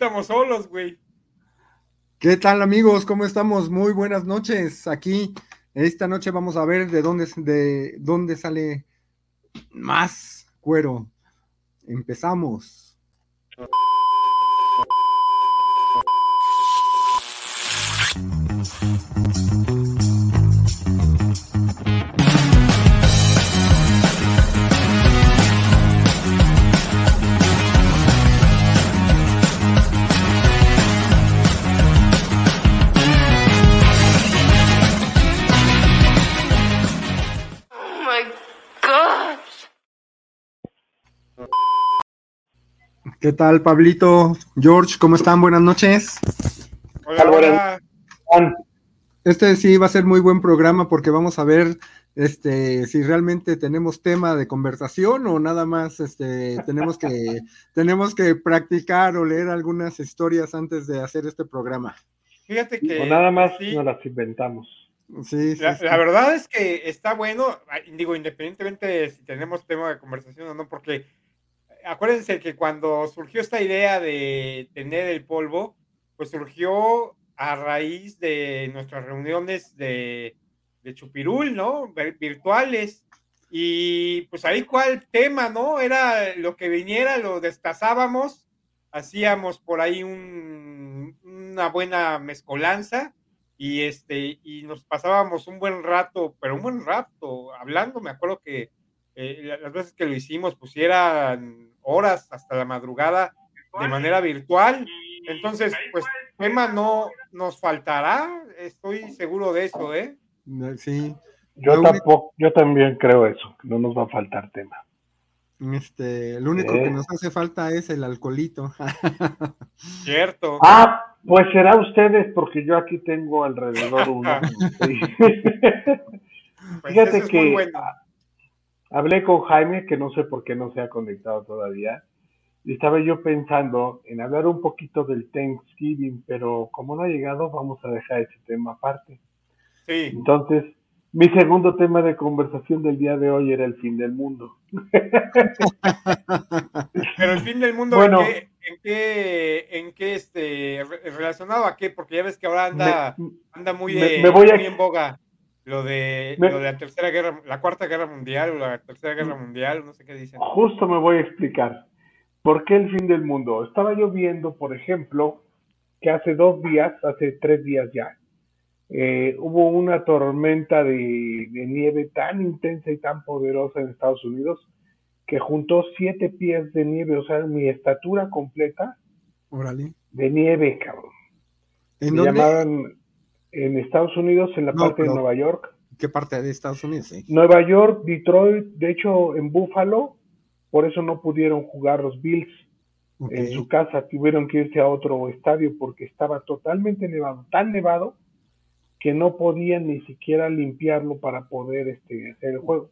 Estamos solos, güey. ¿Qué tal amigos? ¿Cómo estamos? Muy buenas noches. Aquí esta noche vamos a ver de dónde, de dónde sale más cuero. Empezamos. ¿Qué tal Pablito? George, ¿cómo están? Buenas noches. Hola, Hola. Este sí va a ser muy buen programa porque vamos a ver este si realmente tenemos tema de conversación o nada más este tenemos que tenemos que practicar o leer algunas historias antes de hacer este programa. Fíjate que. O nada más sí, nos las inventamos. Sí, sí, la, sí. la verdad es que está bueno, digo, independientemente de si tenemos tema de conversación o no, porque acuérdense que cuando surgió esta idea de tener el polvo, pues surgió a raíz de nuestras reuniones de, de Chupirul, ¿no? Vir- Virtuales. Y pues ahí cuál tema, ¿no? Era lo que viniera, lo destazábamos, hacíamos por ahí un- una buena mezcolanza y este y nos pasábamos un buen rato, pero un buen rato hablando. Me acuerdo que eh, la- las veces que lo hicimos, pues eran horas hasta la madrugada de manera virtual. Entonces, pues tema no nos faltará, estoy seguro de eso, ¿eh? Sí. Yo Lo único- tampoco, yo también creo eso, que no nos va a faltar tema. Este, lo único Eh. que nos hace falta es el alcoholito. Cierto. Ah, pues será ustedes, porque yo aquí tengo alrededor uno. Pues Fíjate que muy bueno. Hablé con Jaime, que no sé por qué no se ha conectado todavía, y estaba yo pensando en hablar un poquito del Thanksgiving, pero como no ha llegado, vamos a dejar ese tema aparte. Sí. Entonces, mi segundo tema de conversación del día de hoy era el fin del mundo. Pero el fin del mundo, Bueno. ¿en qué, en qué, en qué, este, re- relacionado a qué? Porque ya ves que ahora anda, Me- anda muy, me- de, me voy a- muy en boga lo de, Me- lo de la tercera guerra, la cuarta guerra mundial o la tercera guerra mundial, no sé qué dicen. Justo me voy a explicar. ¿Por qué el fin del mundo? Estaba yo viendo, por ejemplo, que hace dos días, hace tres días ya, eh, hubo una tormenta de, de nieve tan intensa y tan poderosa en Estados Unidos que juntó siete pies de nieve, o sea, mi estatura completa Órale. de nieve, cabrón. ¿En Me dónde? llamaban en Estados Unidos, en la No, parte de Nueva York. ¿Qué parte de Estados Unidos? Sí. Nueva York, Detroit, de hecho en Buffalo, por eso no pudieron jugar los Bills en su casa, tuvieron que irse a otro estadio porque estaba totalmente nevado, tan nevado que no podían ni siquiera limpiarlo para poder este, hacer el juego.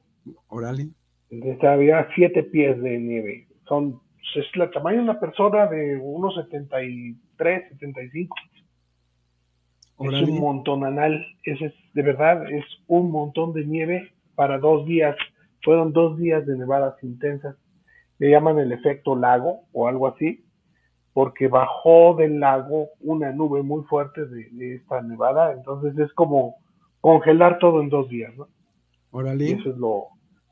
Entonces había siete pies de nieve, son es la tamaño de una persona de unos 73, 75. Es un montón anal, es de verdad, es un montón de nieve para dos días. Fueron dos días de nevadas intensas. Le llaman el efecto lago o algo así, porque bajó del lago una nube muy fuerte de, de esta nevada. Entonces es como congelar todo en dos días, ¿no? Órale. eso es lo,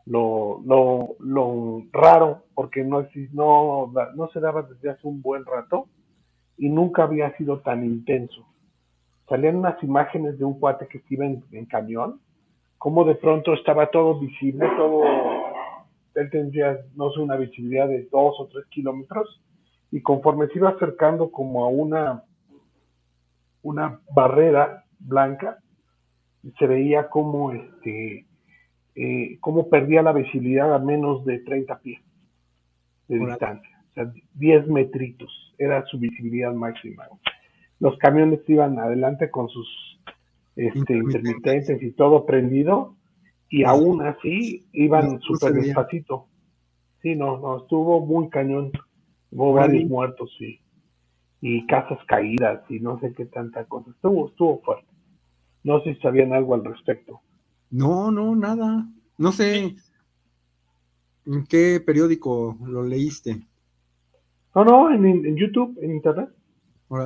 lo, lo, lo raro, porque no, no, no se daba desde hace un buen rato y nunca había sido tan intenso. Salían unas imágenes de un cuate que iba en, en camión, como de pronto estaba todo visible, todo, él tendría, no sé, una visibilidad de dos o tres kilómetros, y conforme se iba acercando como a una, una barrera blanca, se veía como este, eh, cómo perdía la visibilidad a menos de 30 pies de distancia, o sea, 10 metritos, era su visibilidad máxima. Los camiones iban adelante con sus este, Intermitentes. y todo prendido, y aún así iban No, no súper despacito. Sí, no, no, estuvo muy cañón. Hubo varios muertos. Y casas caídas y no sé qué tanta cosa. Estuvo, estuvo fuerte. No sé si sabían algo al respecto. No, no, nada. No sé en qué periódico lo leíste. No, no, en, en YouTube, en internet.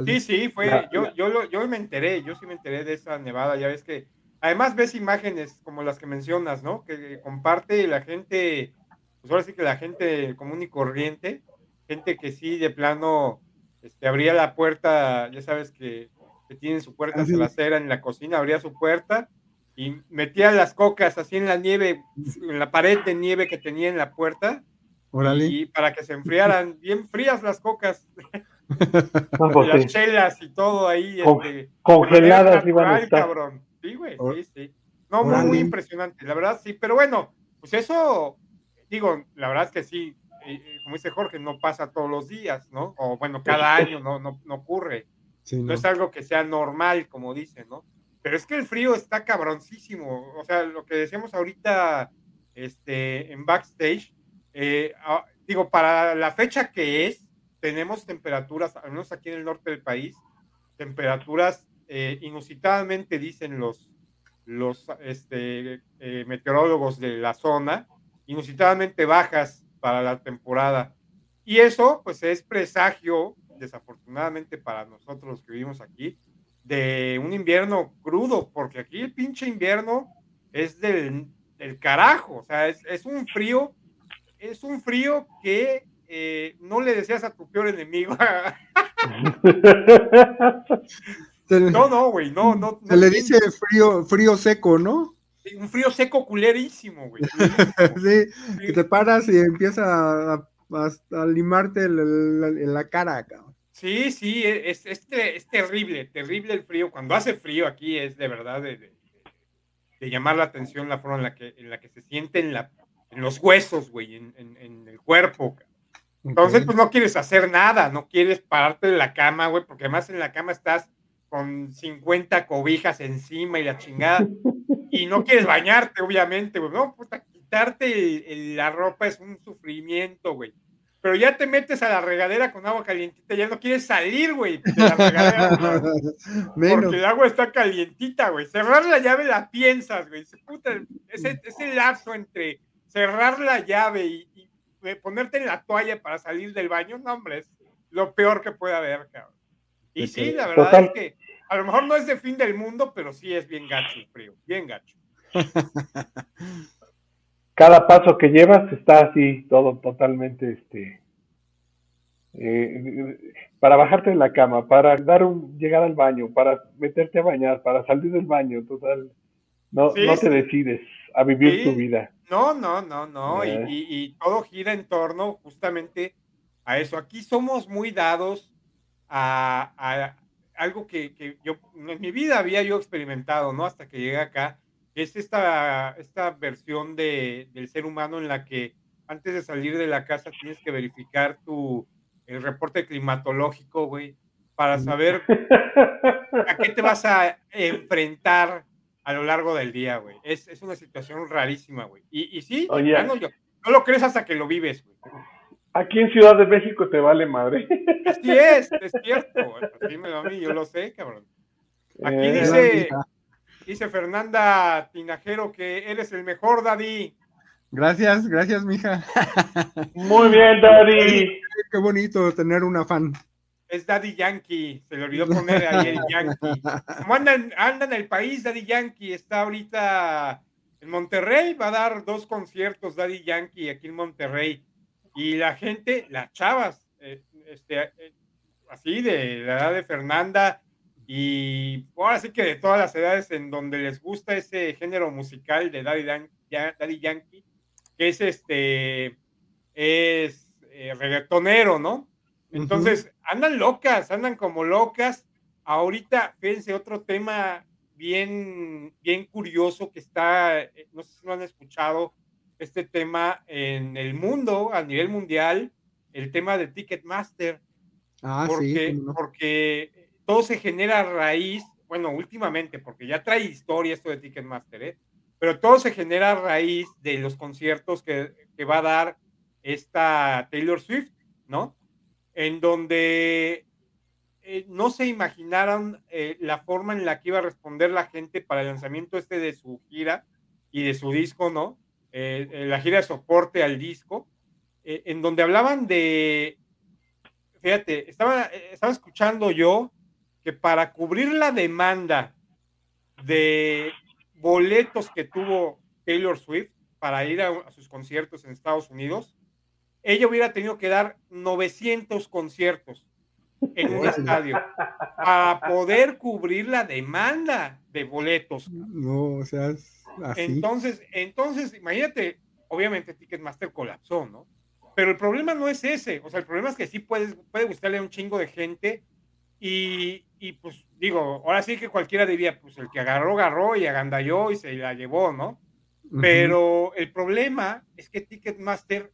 Sí, sí, fue, yo, yo, lo, yo me enteré, yo sí me enteré de esa nevada, ya ves que, además ves imágenes como las que mencionas, ¿no? Que comparte la gente, pues ahora sí que la gente común y corriente, gente que sí de plano este, abría la puerta, ya sabes que, que tienen su puerta trasera en la cocina, abría su puerta y metía las cocas así en la nieve, en la pared de nieve que tenía en la puerta, y para que se enfriaran, bien frías las cocas. las chelas y todo ahí. Este, congeladas iban a estar. Cabrón. Sí, güey, sí, sí. No, muy, muy, impresionante, la verdad sí, pero bueno, pues eso, digo, la verdad es que sí, eh, eh, como dice Jorge, no pasa todos los días, ¿no? O bueno, cada año no, no, no ocurre. no. no. es algo que sea normal, como dicen, ¿no? Pero es que el frío está cabroncísimo. O sea, lo que decíamos ahorita este, en backstage, eh, ah, digo, para la fecha que es, tenemos temperaturas, al menos aquí en el norte del país, temperaturas eh, inusitadamente, dicen los, los este, eh, meteorólogos de la zona, inusitadamente bajas para la temporada. Y eso, pues, es presagio, desafortunadamente para nosotros que vivimos aquí, de un invierno crudo, porque aquí el pinche invierno es del, del carajo, o sea, es, es un frío es un frío que eh, no le deseas a tu peor enemigo. no, no, güey, no, no. Se le dice frío, frío seco, ¿no? un frío seco culerísimo, güey. sí, que te paras y empieza a, limarte en la, cara, cabrón. Sí, sí, es, es, terrible, terrible el frío. Cuando hace frío aquí es de verdad de, de, llamar la atención la forma en la que, en la que se siente en la en los huesos, güey, en, el cuerpo. Entonces, pues no quieres hacer nada, no quieres pararte de la cama, güey, porque además en la cama estás con 50 cobijas encima y la chingada, y no quieres bañarte, obviamente, güey, no, puta, quitarte la ropa es un sufrimiento, güey. Pero ya te metes a la regadera con agua calientita, ya no quieres salir, güey, de la regadera, porque el agua está calientita, güey. Cerrar la llave la piensas, güey. Puta, ese, ese lapso entre cerrar la llave y, ponerte en la toalla para salir del baño, no, hombre, es lo peor que puede haber, cabrón. Y sí, la verdad es que a lo mejor no es de fin del mundo, pero sí es bien gacho el frío, bien gacho. Cada paso que llevas está así, todo totalmente, este, eh, para bajarte de la cama, para dar un, llegar al baño, para meterte a bañar, para salir del baño, total, no, no te decides a vivir tu vida. No, no, no, no. Y, y, todo gira en torno justamente a eso. Aquí somos muy dados a, a algo que, que, yo en mi vida había yo experimentado, ¿no? Hasta que llegué acá, es esta, esta versión de, del ser humano en la que antes de salir de la casa tienes que verificar tu, el reporte climatológico, güey, para saber a qué te vas a enfrentar a lo largo del día, güey. Es, es una situación rarísima, güey. Y, y sí, no, lo crees hasta que lo vives, güey. Aquí en Ciudad de México te vale madre. Así es, es cierto. Dímelo a mí, yo lo sé, cabrón. Aquí eh, dice, dice Fernanda Tinajero que eres el mejor, Daddy. Gracias, gracias, mija. Muy bien, Daddy. Qué bonito tener una fan es Daddy Yankee, se le olvidó poner ahí el Yankee. Como anda, en el país, Daddy Yankee está ahorita en Monterrey, va a dar dos conciertos Daddy Yankee aquí en Monterrey. Y la gente, las chavas, eh, este, eh, así de la edad de Fernanda, y ahora sí que de todas las edades en donde les gusta ese género musical de Daddy, Daddy Yankee, que es este, es eh, reggaetonero, ¿no? Entonces, andan locas, andan como locas. Ahorita, fíjense, otro tema bien, bien curioso que está, eh, no sé si lo han escuchado, este tema en el mundo, a nivel mundial, el tema de Ticketmaster. Ah, porque, sí, porque todo se genera a raíz, bueno, últimamente, porque ya trae historia esto de Ticketmaster, ¿eh? pero todo se genera a raíz de los conciertos que, que va a dar esta Taylor Swift, ¿no? En donde eh, no se imaginaron eh, la forma en la que iba a responder la gente para el lanzamiento este de su gira y de su disco, ¿no? Eh, la gira de soporte al disco, en donde hablaban de fíjate, estaba, escuchando yo que para cubrir la demanda de boletos que tuvo Taylor Swift para ir a, a sus conciertos en Estados Unidos, ella hubiera tenido que dar 900 conciertos en un estadio para poder cubrir la demanda de boletos. No, o sea, es así. Entonces, entonces, imagínate, obviamente Ticketmaster colapsó, ¿no? Pero el problema no es ese, o sea, el problema es que sí puedes, puede gustarle a un chingo de gente y, y, pues digo, ahora sí que cualquiera diría, pues el que agarró, agarró y agandalló y se la llevó, ¿no? Pero el problema es que Ticketmaster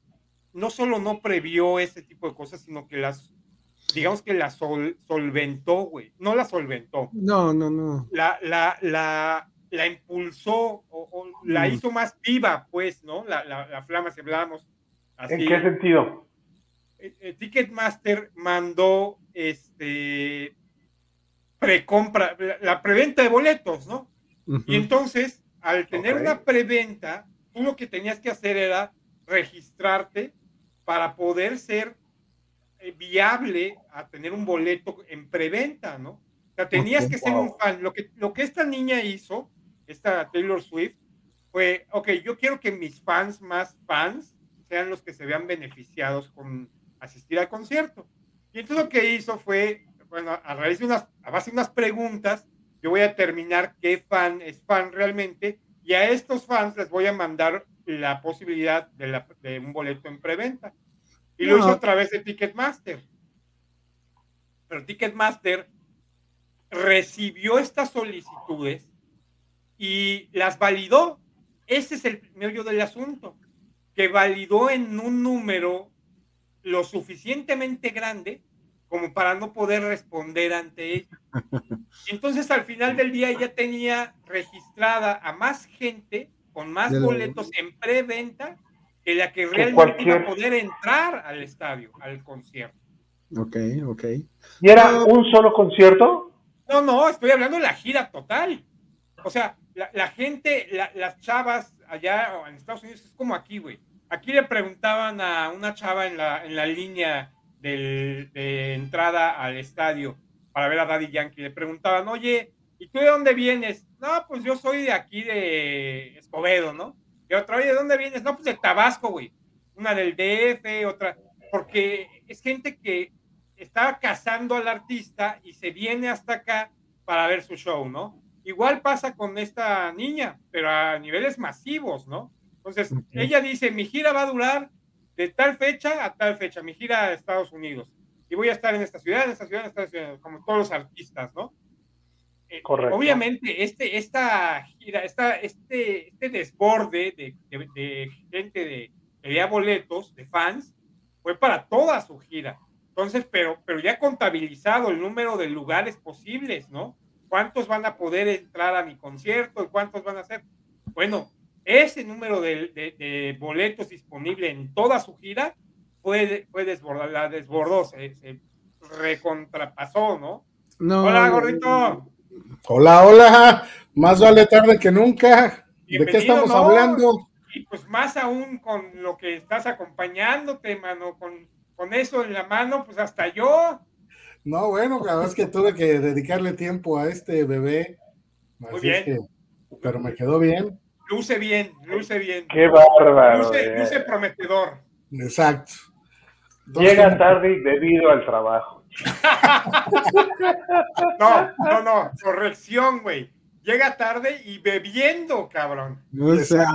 no solo no previó ese tipo de cosas, sino que las, digamos que las sol- solventó, güey. No la solventó, No, no, no. la, la, la, la impulsó o, o la Mm. hizo más viva, pues, ¿no? La, la, la flama, si hablamos así. ¿En qué sentido? Eh, eh, Ticketmaster mandó este precompra, la, la preventa de boletos, ¿no? Y entonces, al tener una preventa, tú lo que tenías que hacer era registrarte para poder ser eh, viable a tener un boleto en preventa, ¿no? O sea, tenías que ser un fan. Lo que, lo que esta niña hizo, esta Taylor Swift, fue, ok, yo quiero que mis fans más fans sean los que se vean beneficiados con asistir al concierto. Y entonces lo que hizo fue, bueno, a raíz de unas, a base de unas preguntas, yo voy a determinar qué fan es fan realmente y a estos fans les voy a mandar la posibilidad de, la- de un boleto en preventa. Y lo hizo a través de Ticketmaster. Pero Ticketmaster recibió estas solicitudes y las validó. Ese es el meollo del asunto, que validó en un número lo suficientemente grande como para no poder responder ante ello. Entonces al final del día ya tenía registrada a más gente con más De la- boletos en preventa que la que realmente iba a cualquier- poder entrar al estadio, al concierto. Ok, ok. ¿Y era No. un solo concierto? No, no, estoy hablando de la gira total. O sea, la, la gente, la- las chavas allá en Estados Unidos es como aquí, güey. Aquí le preguntaban a una chava en la, en la línea del- de entrada al estadio para ver a Daddy Yankee. Le preguntaban, oye, ¿y tú de dónde vienes? No, pues yo soy de aquí de Escobedo, ¿no? Y otra, oye, ¿de dónde vienes? No, pues de Tabasco, güey. Una del DF, otra. Porque es gente que está cazando al artista y se viene hasta acá para ver su show, ¿no? Igual pasa con esta niña, pero a niveles masivos, ¿no? Entonces, ella dice, mi gira va a durar de tal fecha a tal fecha, mi gira a Estados Unidos. Y voy a estar en esta ciudad, en esta ciudad, en esta ciudad, como todos los artistas, ¿no? Eh, Correcto. Obviamente, este, esta gira, esta, este, este desborde de, de- de gente de, que quería boletos, de fans, fue para toda su gira. Entonces, pero, pero ya contabilizado el número de lugares posibles, ¿no? ¿Cuántos van a poder entrar a mi concierto y cuántos van a ser? Bueno, ese número de, de- de boletos disponible en toda su gira fue, fue desbordada, la desbordó, se, se recontrapasó, ¿no? No, Hola, gordito. Hola, hola, más vale tarde que nunca. ¿De qué estamos ¿no? hablando? Y pues más aún con lo que estás acompañándote, mano, con, con eso en la mano, pues hasta yo. No, bueno, la verdad es que tuve que dedicarle tiempo a este bebé. Muy Así es bien. que- pero me quedó bien. Luce bien, luce bien. Qué bárbaro. Luce, eh. luce prometedor. Exacto. Entonces, Llega tarde debido al trabajo. No, no, no, corrección, güey. Llega tarde y bebiendo, cabrón. O sea,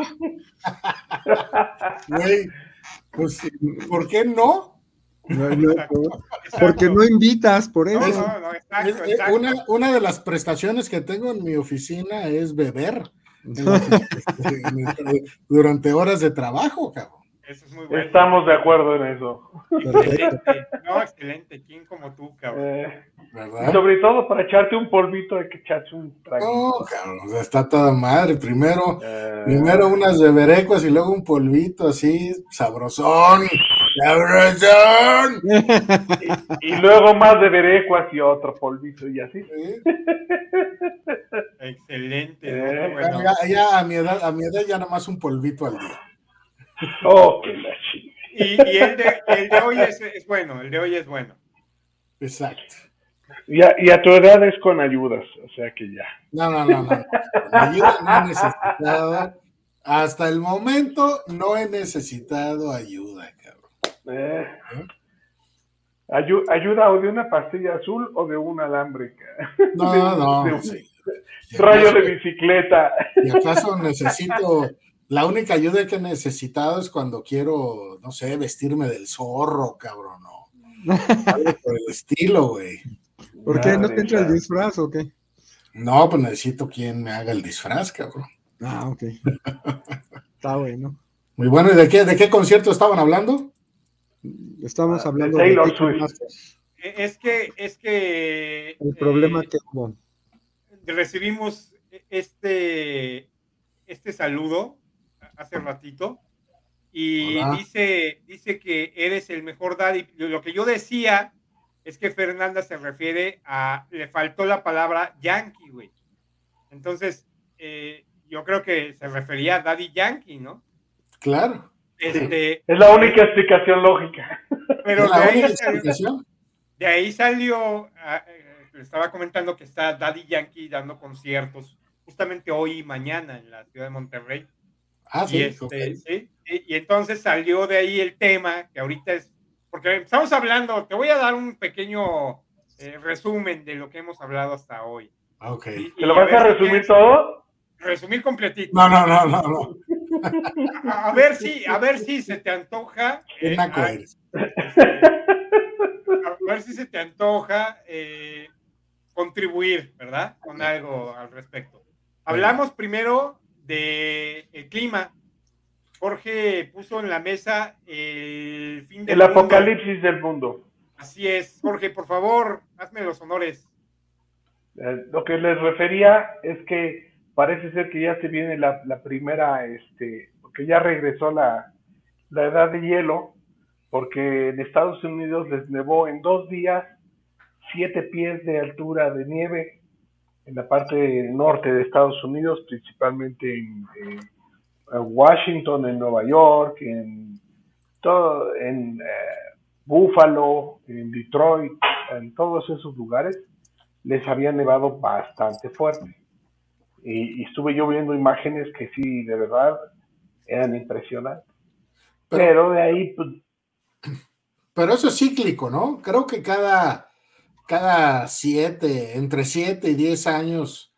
güey, pues, ¿por qué no? no, no, Exacto. porque no invitas, por No, eso. no, exacto, exacto. una, una de las prestaciones que tengo en mi oficina es beber en la- en- durante horas de trabajo, cabrón. Eso es muy bueno. Estamos de acuerdo en eso. Excelente. No, excelente. ¿Quién como tú, cabrón? Eh, sobre todo para echarte un polvito hay que echarse un trago. No, cabrón, o sea, está toda madre. Primero, Eh, primero unas beberecos y luego un polvito así, sabrosón, sabrosón. y, y luego más de berecuas y otro polvito y así. Sí, Excelente. Eh, bueno. Ya, ya a mi edad, a mi edad ya nada más un polvito al día. Oh, qué la Y, y el, de, el de hoy es, es bueno, el de hoy es bueno. Exacto. Y a, y a tu edad es con ayudas, o sea que ya. No, no, no, no. Ayuda no he necesitado. Hasta el momento no he necesitado ayuda, cabrón. Eh, ayu- ayuda o de una pastilla azul o de un alambre. ca- No, de no. de un sí. ¿Y rayo de bicicleta. ¿Y acaso necesito? La única ayuda que he necesitado es cuando quiero, no sé, vestirme del zorro, cabrón, no. Algo por el estilo, güey. ¿Por qué no te entra el disfraz o qué? No, pues necesito quien me haga el disfraz, cabrón. Ah, ok. Está bueno. Muy bueno, ¿y de qué, de qué concierto estaban hablando? Estamos Ah, hablando de Taylor Swift. Eh, Es que, es que el problema eh, que hubo. recibimos este, este saludo hace ratito y Hola. dice, dice que eres el mejor daddy. Lo que yo decía es que Fernanda se refiere a, le faltó la palabra yankee, güey. Entonces, eh, yo creo que se refería a daddy yankee, ¿no? Claro. Este, Es la única explicación lógica. pero ¿Es la de ahí, única salió, explicación? de ahí salió, eh, le estaba comentando que está Daddy Yankee dando conciertos justamente hoy y mañana en la ciudad de Monterrey. Ah, y, este, ok. sí, y, y entonces salió de ahí el tema, que ahorita es, porque estamos hablando, te voy a dar un pequeño eh, resumen de lo que hemos hablado hasta hoy. Ok. Y- y ¿Te lo vas a resumir todo? Resumir completito. No, no, no, no, no. A, a ver si, a ver si se te antoja. Qué eh, a- eres. a ver si se te antoja eh, contribuir, ¿verdad? Con algo al respecto. Hablamos primero del el clima. Jorge puso en la mesa el fin del El mundo. apocalipsis del mundo. Así es. Jorge, por favor, hazme los honores. Eh, lo que les refería es que parece ser que ya se viene la, la primera, este, porque ya regresó la, la edad de hielo, porque en Estados Unidos les nevó en dos días siete pies de altura de nieve en la parte norte de Estados Unidos, principalmente en, en Washington, en Nueva York, en todo, en eh, Buffalo, en Detroit, en todos esos lugares les había nevado bastante fuerte. Y, y estuve yo viendo imágenes que sí, de verdad, eran impresionantes. Pero- Pero, de ahí, pues, Pero eso es cíclico, ¿no? Creo que cada, cada siete, entre siete y diez años,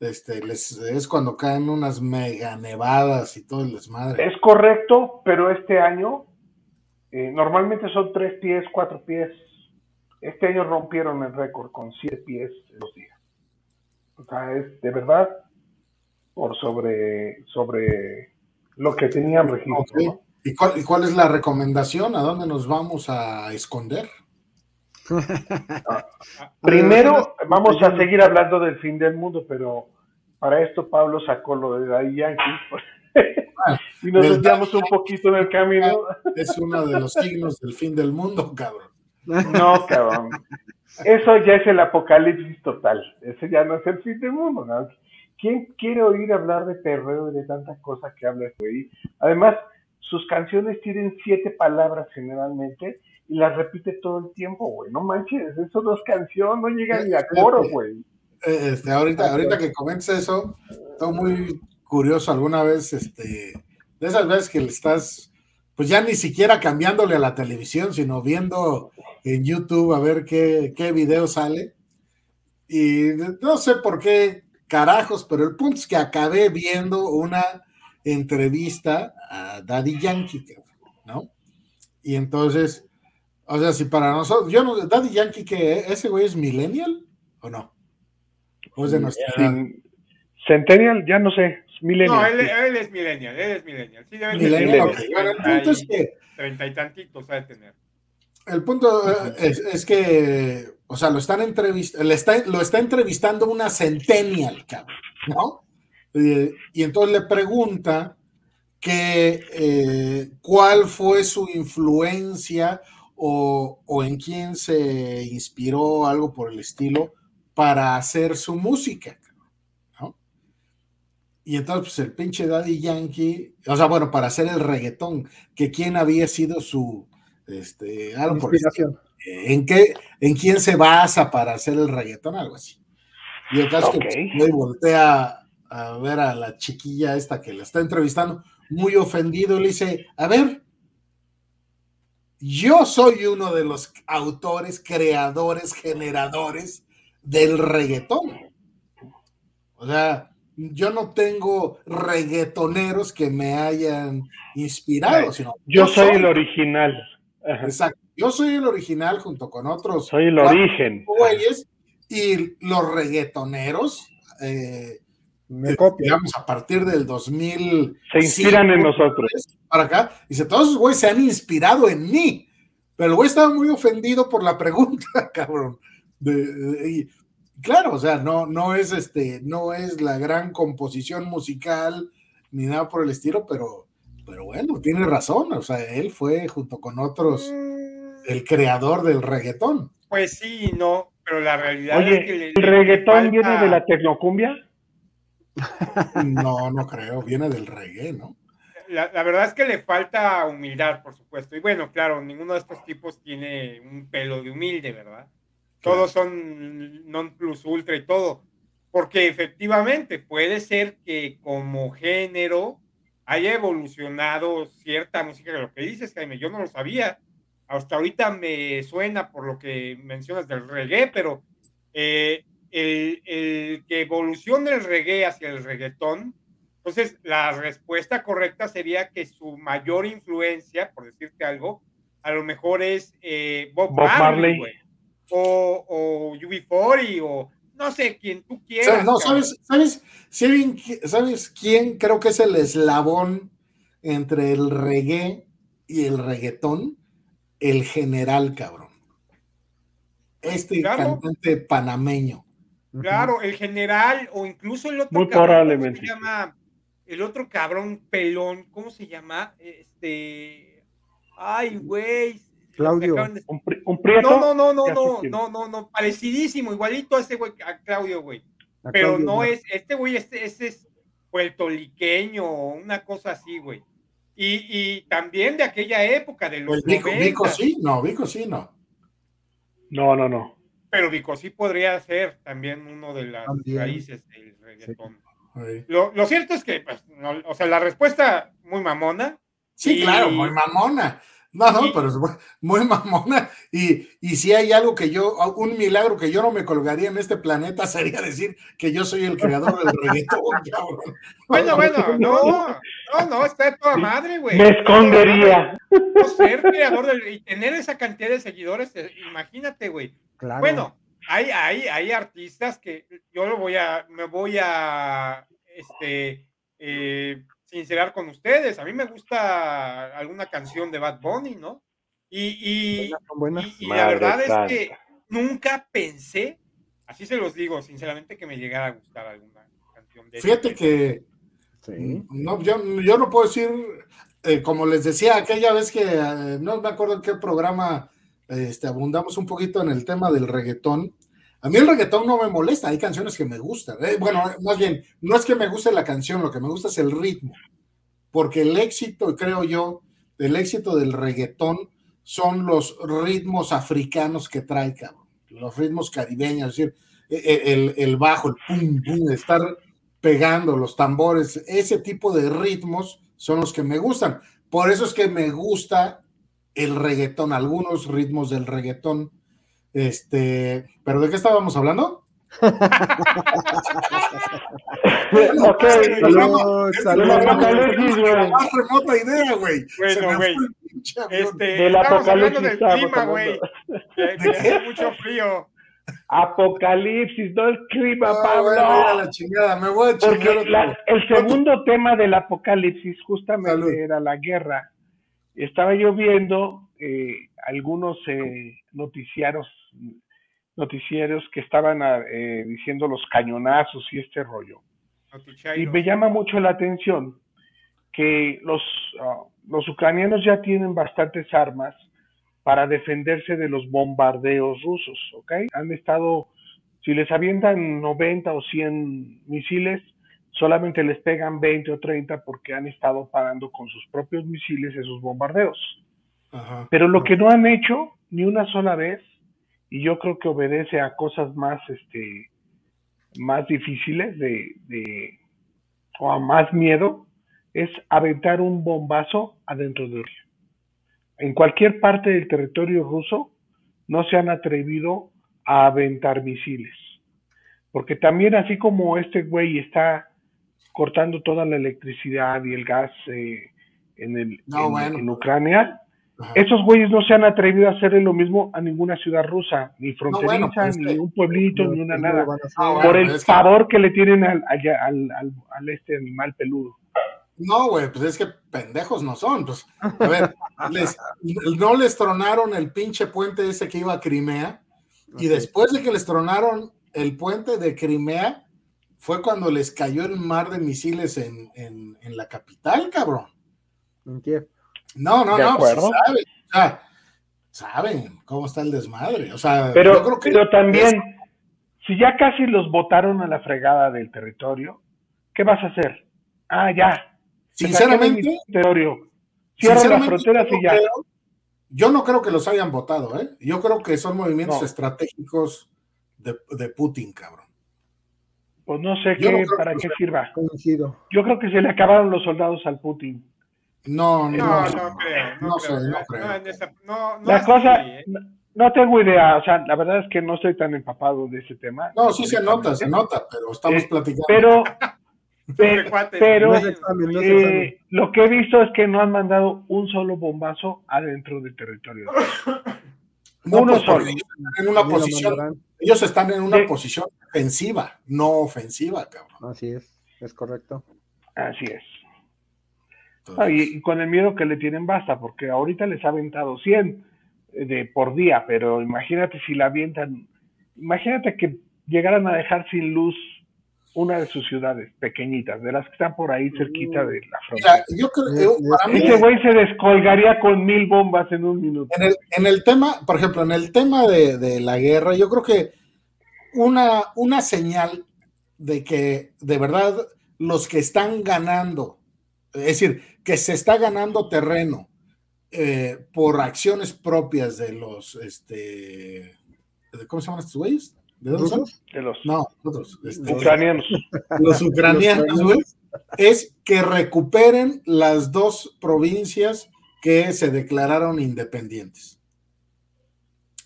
este, les, es cuando caen unas mega nevadas y todo el desmadre. es correcto, pero este año, eh, normalmente son tres pies, cuatro pies. Este año rompieron el récord con siete pies en los días. O sea, es de verdad por sobre, sobre lo que tenían registro. ¿Y cuál, y cuál es la recomendación? ¿A dónde nos vamos a esconder? Primero, vamos a seguir hablando del fin del mundo, pero para esto Pablo sacó lo de Daddy Yankee. y nos desviamos un poquito en el camino. Es uno de los signos del fin del mundo, cabrón. No, cabrón. Eso ya es el apocalipsis total. Eso ya no es el fin del mundo. ¿no? ¿Quién quiere oír hablar de perreo y de tanta cosa que habla este? Además, sus canciones tienen siete palabras generalmente y las repite todo el tiempo, güey. No manches, eso no es canción, no llega ni a coro, güey. Este, ahorita, ahorita que comentes eso, estoy muy curioso alguna vez, este, de esas veces que le estás, pues ya ni siquiera cambiándole a la televisión, sino viendo en YouTube a ver qué, qué video sale. Y no sé por qué carajos, pero el punto es que acabé viendo una entrevista a Daddy Yankee, ¿no? Y entonces, o sea, si para nosotros, yo no, Daddy Yankee, que ese güey es millennial o no? ¿O es de nuestra edad? Sin- Centennial, ya no sé, Millennial. No, él, sí. él es millennial, él es millennial. Sí, debe Millennial. Bueno, el punto es que treinta y tantitos ha de tener. El punto eh, es, es que, o sea, lo están entrevistando, está, lo está entrevistando una centennial, cabrón, ¿no? Eh, y entonces le pregunta que eh, cuál fue su influencia o, o en quién se inspiró, algo por el estilo, para hacer su música, ¿no? Y entonces, pues el pinche Daddy Yankee, o sea, bueno, para hacer el reggaetón, que quién había sido su, este, algo por el Inspiración. ¿en qué, en quién se basa para hacer el reggaetón? Algo así. Y el caso es que pues, voltea a ver a la chiquilla esta que la está entrevistando, muy ofendido, y le dice, a ver, yo soy uno de los autores, creadores, generadores del reggaetón. O sea, yo no tengo reggaetoneros que me hayan inspirado, sino yo, soy, el original. Exacto. Yo soy el original junto con otros. Soy el origen. y los reggaetoneros, eh, me eh, digamos, a partir del 2000. Se inspiran en nosotros. Para acá. Dice, todos esos güeyes se han inspirado en mí. Pero el güey estaba muy ofendido por la pregunta, cabrón. De, claro, o sea, no, no es este, no es la gran composición musical ni nada por el estilo, pero, pero bueno, tiene razón. O sea, él fue junto con otros mm. el creador del reggaetón. Pues sí, no, pero la realidad es que ¿el reggaetón viene de la tecnocumbia? No, no creo, viene del reggae, ¿no? La, la, verdad es que le falta humildad, por supuesto. Y bueno, claro, ninguno de estos tipos tiene un pelo de humilde, ¿verdad? todos son non plus ultra y todo, porque efectivamente puede ser que como género haya evolucionado cierta música, lo que dices, Jaime, yo no lo sabía, hasta ahorita me suena por lo que mencionas del reggae, pero eh, el, el, que evolucione el reggae hacia el reggaetón, entonces la respuesta correcta sería que su mayor influencia, por decirte algo, a lo mejor es eh, Bob, Marley o, o UB40 o no sé, quien tú quieras. No, ¿sabes, sabes, ¿sabes quién creo que es el eslabón entre el reggae y el reggaetón? El general, cabrón. Este cantante panameño. Claro, el general o incluso el otro Muy probablemente. se llama? El otro cabrón pelón, ¿cómo se llama? Este. Ay, güey, Claudio. ¿Un, un prieto? No, no, no, no, no, no, no, no, parecidísimo, igualito a ese güey, a Claudio, güey. Pero no es, este güey, este, este es puertoliqueño, una cosa así, güey. Y, y, también de aquella época, de los pues Vico, Vico, sí, no, Vico sí, no. No, no, no. Pero Vico sí podría ser también uno de las raíces del reggaetón. Lo, lo, cierto es que, pues, no, o sea, la respuesta muy mamona. Sí, claro, muy mamona. No, no, pero es muy, mamona. Y, y si hay algo que yo, un milagro que yo no me colgaría en este planeta sería decir que yo soy el creador del reggaetón, cabrón. Bueno, bueno, no, no, no, está de toda madre, güey. Me escondería. ser creador del, y tener esa cantidad de seguidores, eh, imagínate, güey. Claro. Bueno, hay, hay, hay artistas que yo lo voy a, me voy a, este, eh, sincerar con ustedes. A mí me gusta alguna canción de Bad Bunny, ¿no? Y, y, la verdad es que nunca pensé, así se los digo, sinceramente, que me llegara a gustar alguna canción de Fíjate que no, yo, no puedo decir, eh, como les decía aquella vez que eh, no me acuerdo en qué programa este, abundamos un poquito en el tema del reggaetón. A mí el reggaetón no me molesta, hay canciones que me gustan. Eh, bueno, más bien, no es que me guste la canción, lo que me gusta es el ritmo. Porque el éxito, creo yo, el éxito del reggaetón son los ritmos africanos que trae, cabrón. Los ritmos caribeños, es decir, e, e, el, el bajo, el pum, pum, estar pegando los tambores, ese tipo de ritmos son los que me gustan. Por eso es que me gusta el reggaetón, algunos ritmos del reggaetón este, ¿pero de qué estábamos hablando? ok, salud, más remota idea, güey. Bueno, güey. Este, del apocalipsis del clima, güey. Que, mucho frío. Apocalipsis, no el clima, ah, Pablo. la chingada, me voy a Porque el segundo tema del apocalipsis justamente era la guerra. Estaba yo viendo eh, algunos eh, noticiarios noticieros que estaban ah, eh, diciendo los cañonazos y este rollo. Y me llama mucho la atención que los, ah, los ucranianos ya tienen bastantes armas para defenderse de los bombardeos rusos, ¿ok? Han estado, si les avientan 90 o 100 misiles, solamente les pegan 20 o 30 porque han estado parando con sus propios misiles esos bombardeos. Ajá. Pero lo que no han hecho ni una sola vez, y yo creo que obedece a cosas más, este, más difíciles de, de o a más miedo, es aventar un bombazo adentro de Rusia. En cualquier parte del territorio ruso no se han atrevido a aventar misiles. Porque también así como este güey está cortando toda la electricidad y el gas eh, en, el, No, en- bueno. en Ucrania, Ajá. esos güeyes no se han atrevido a hacerle lo mismo a ninguna ciudad rusa, ni fronteriza, bueno, pues, ni eh, un pueblito, No, ni una no nada. Ah, por bueno, el es que- pavor que le tienen al, al, al- al este animal peludo. No, güey, pues es que pendejos no son. Pues, a ver, les- no les tronaron el pinche puente ese que iba a Crimea. Y después de que les tronaron el puente de Crimea, fue cuando les cayó el mar de misiles en, en- en la capital, cabrón. En Kiev. No, no, De no, pues, o sea, saben cómo está el desmadre. O sea, Pero, yo creo que pero también, si ya casi los botaron a la fregada del territorio, ¿qué vas a hacer? Ah, ya. sinceramente, territorio. Cierra las fronteras yo no y ya. creo- yo no creo que los hayan votado, ¿eh? Yo creo que son movimientos No. estratégicos de, de Putin, cabrón. Pues no sé no qué, para qué sirva. Coincido. Yo creo que se le acabaron los soldados al Putin. No, no, No, no creo, no, no creo. sé, no no, creo. en esa- no, no La así, cosa, ¿eh? no, no tengo idea, o sea, la verdad es que no estoy tan empapado de ese tema. No, sí se nota, se nota, pero estamos Eh, platicando. Pero, pe- pero No es examen, no es eh, lo que he visto es que no han mandado un solo bombazo adentro del territorio. No, uno pues, solo. ellos están en una posición, ellos están en una Sí. posición defensiva, no ofensiva, cabrón. Así es, es correcto. Así es. Entonces, Ah, y, y con el miedo que le tienen basta, porque ahorita les ha aventado 100 de, por día, pero imagínate si la avientan, imagínate que llegaran a dejar sin luz una de sus ciudades pequeñitas, de las que están por ahí cerquita de la frontera. Mira, yo creo, yo- para mí, Ese güey se descolgaría con mil bombas en un minuto. en el, en el tema, por ejemplo, en el tema de, de la guerra, yo creo que una, una señal de que de verdad los que están ganando, es decir, que se está ganando terreno eh, por acciones propias de los, este, ¿cómo se llaman estos güeyes? ¿De dónde son? Los No, otros. este, ucranianos. los ucranianos, güey, es que recuperen las dos provincias que se declararon independientes.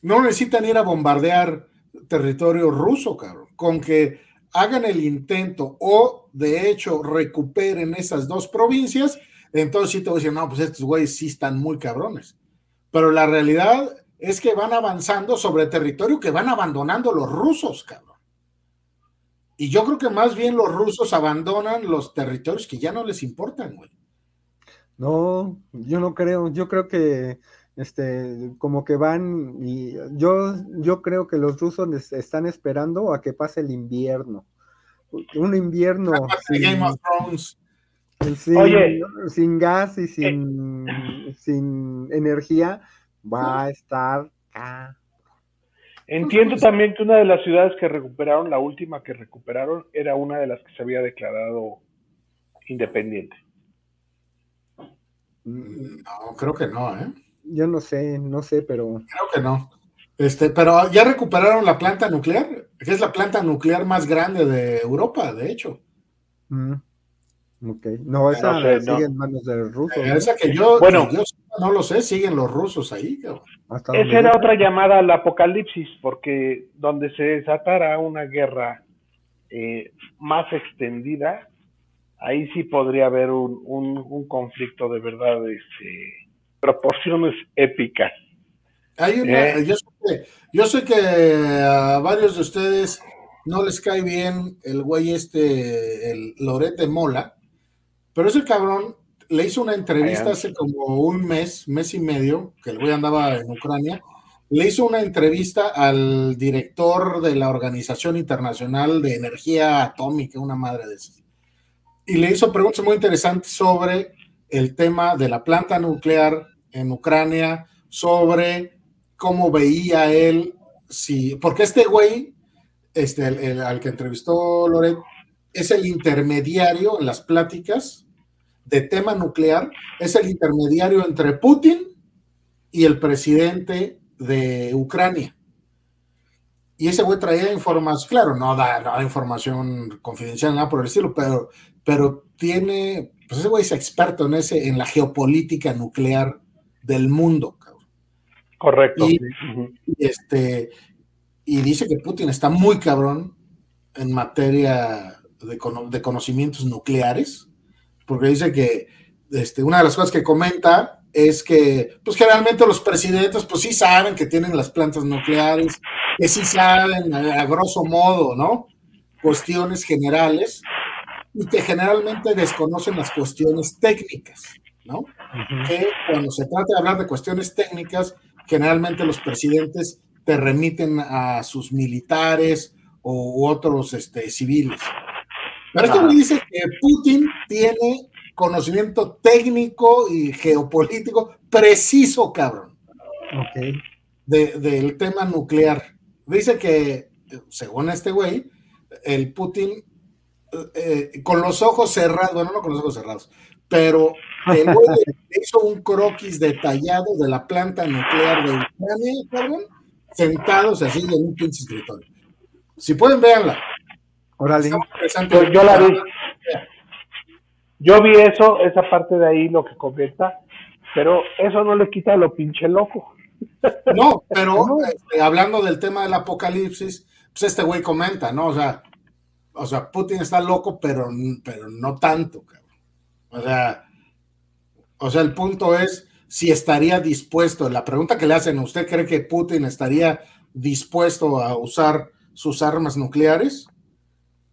No necesitan ir a bombardear territorio ruso, cabrón. Con que hagan el intento o de hecho recuperen esas dos provincias, entonces sí te voy a decir, no, pues estos güeyes sí están muy cabrones. Pero la realidad es que van avanzando sobre territorio que van abandonando los rusos, cabrón. Y yo creo que más bien los rusos abandonan los territorios que ya no les importan, güey. No, yo no creo. Yo creo que este, como que van y yo, yo creo que los rusos les están esperando a que pase el invierno. Un invierno sin, Game of Thrones. sin- Oye. sin gas y sin, sin energía va a estar acá. Entiendo también que una de las ciudades que recuperaron, la última que recuperaron, era una de las que se había declarado independiente. No, creo que no, ¿eh? Yo no sé, no sé, pero Creo que no. Este, pero ya recuperaron la planta nuclear, que es la planta nuclear más grande de Europa, de hecho. mm, ok. No, esa No sé, no. sigue en manos de rusos. ¿no? Esa que yo, Bueno. que yo no lo sé, siguen los rusos ahí. Hasta donde Esa era yo- otra llamada al apocalipsis, porque donde se desatara una guerra eh, más extendida, ahí sí podría haber un, un- un conflicto de verdad, este, proporciones épicas. Hay una, Eh. yo, sé que, yo sé que a varios de ustedes no les cae bien el güey este, el Lorete Mola, pero ese cabrón le hizo una entrevista hace como un mes, mes y medio, que el güey andaba en Ucrania, le hizo una entrevista al director de la Organización Internacional de Energía Atómica, una madre de esas. Y le hizo preguntas muy interesantes sobre el tema de la planta nuclear en Ucrania, sobre cómo veía él, si, porque este güey, este, el- al que entrevistó Loret, es el intermediario en las pláticas de tema nuclear, es el intermediario entre Putin y el presidente de Ucrania. Y ese güey traía información, claro, no da, no da información confidencial, nada por el estilo, pero, pero tiene, pues ese güey es experto en ese, en la geopolítica nuclear del mundo, cabrón. Correcto. Y. Ujú. y este, y dice que Putin está muy cabrón en materia de, cono- de conocimientos nucleares, porque dice que este, una de las cosas que comenta es que, pues generalmente los presidentes, pues sí saben que tienen las plantas nucleares, que sí saben a, a grosso modo, ¿no? Cuestiones generales, y que generalmente desconocen las cuestiones técnicas, ¿no? que cuando se trata de hablar de cuestiones técnicas, generalmente los presidentes te remiten a sus militares o u otros este, civiles. Pero esto me dice que Putin tiene conocimiento técnico y geopolítico preciso, cabrón, Ok. de- del tema nuclear. Dice que, según este güey, el Putin, eh, eh, con los ojos cerrados, bueno, no con los ojos cerrados, pero el güey hizo un croquis detallado de la planta nuclear de Ucrania, cabrón, sentados así en un pinche escritorio. Si pueden, véanla. Órale. Yo la vi. Yo vi eso, esa parte de ahí, lo que comenta, pero eso no le quita lo pinche loco. No, pero este, hablando del tema del apocalipsis, pues este güey comenta, ¿no? O sea, o sea, Putin está loco, pero, pero no tanto, cabrón. O sea, o sea, el punto es si estaría dispuesto. La pregunta que le hacen, ¿usted cree que Putin estaría dispuesto a usar sus armas nucleares?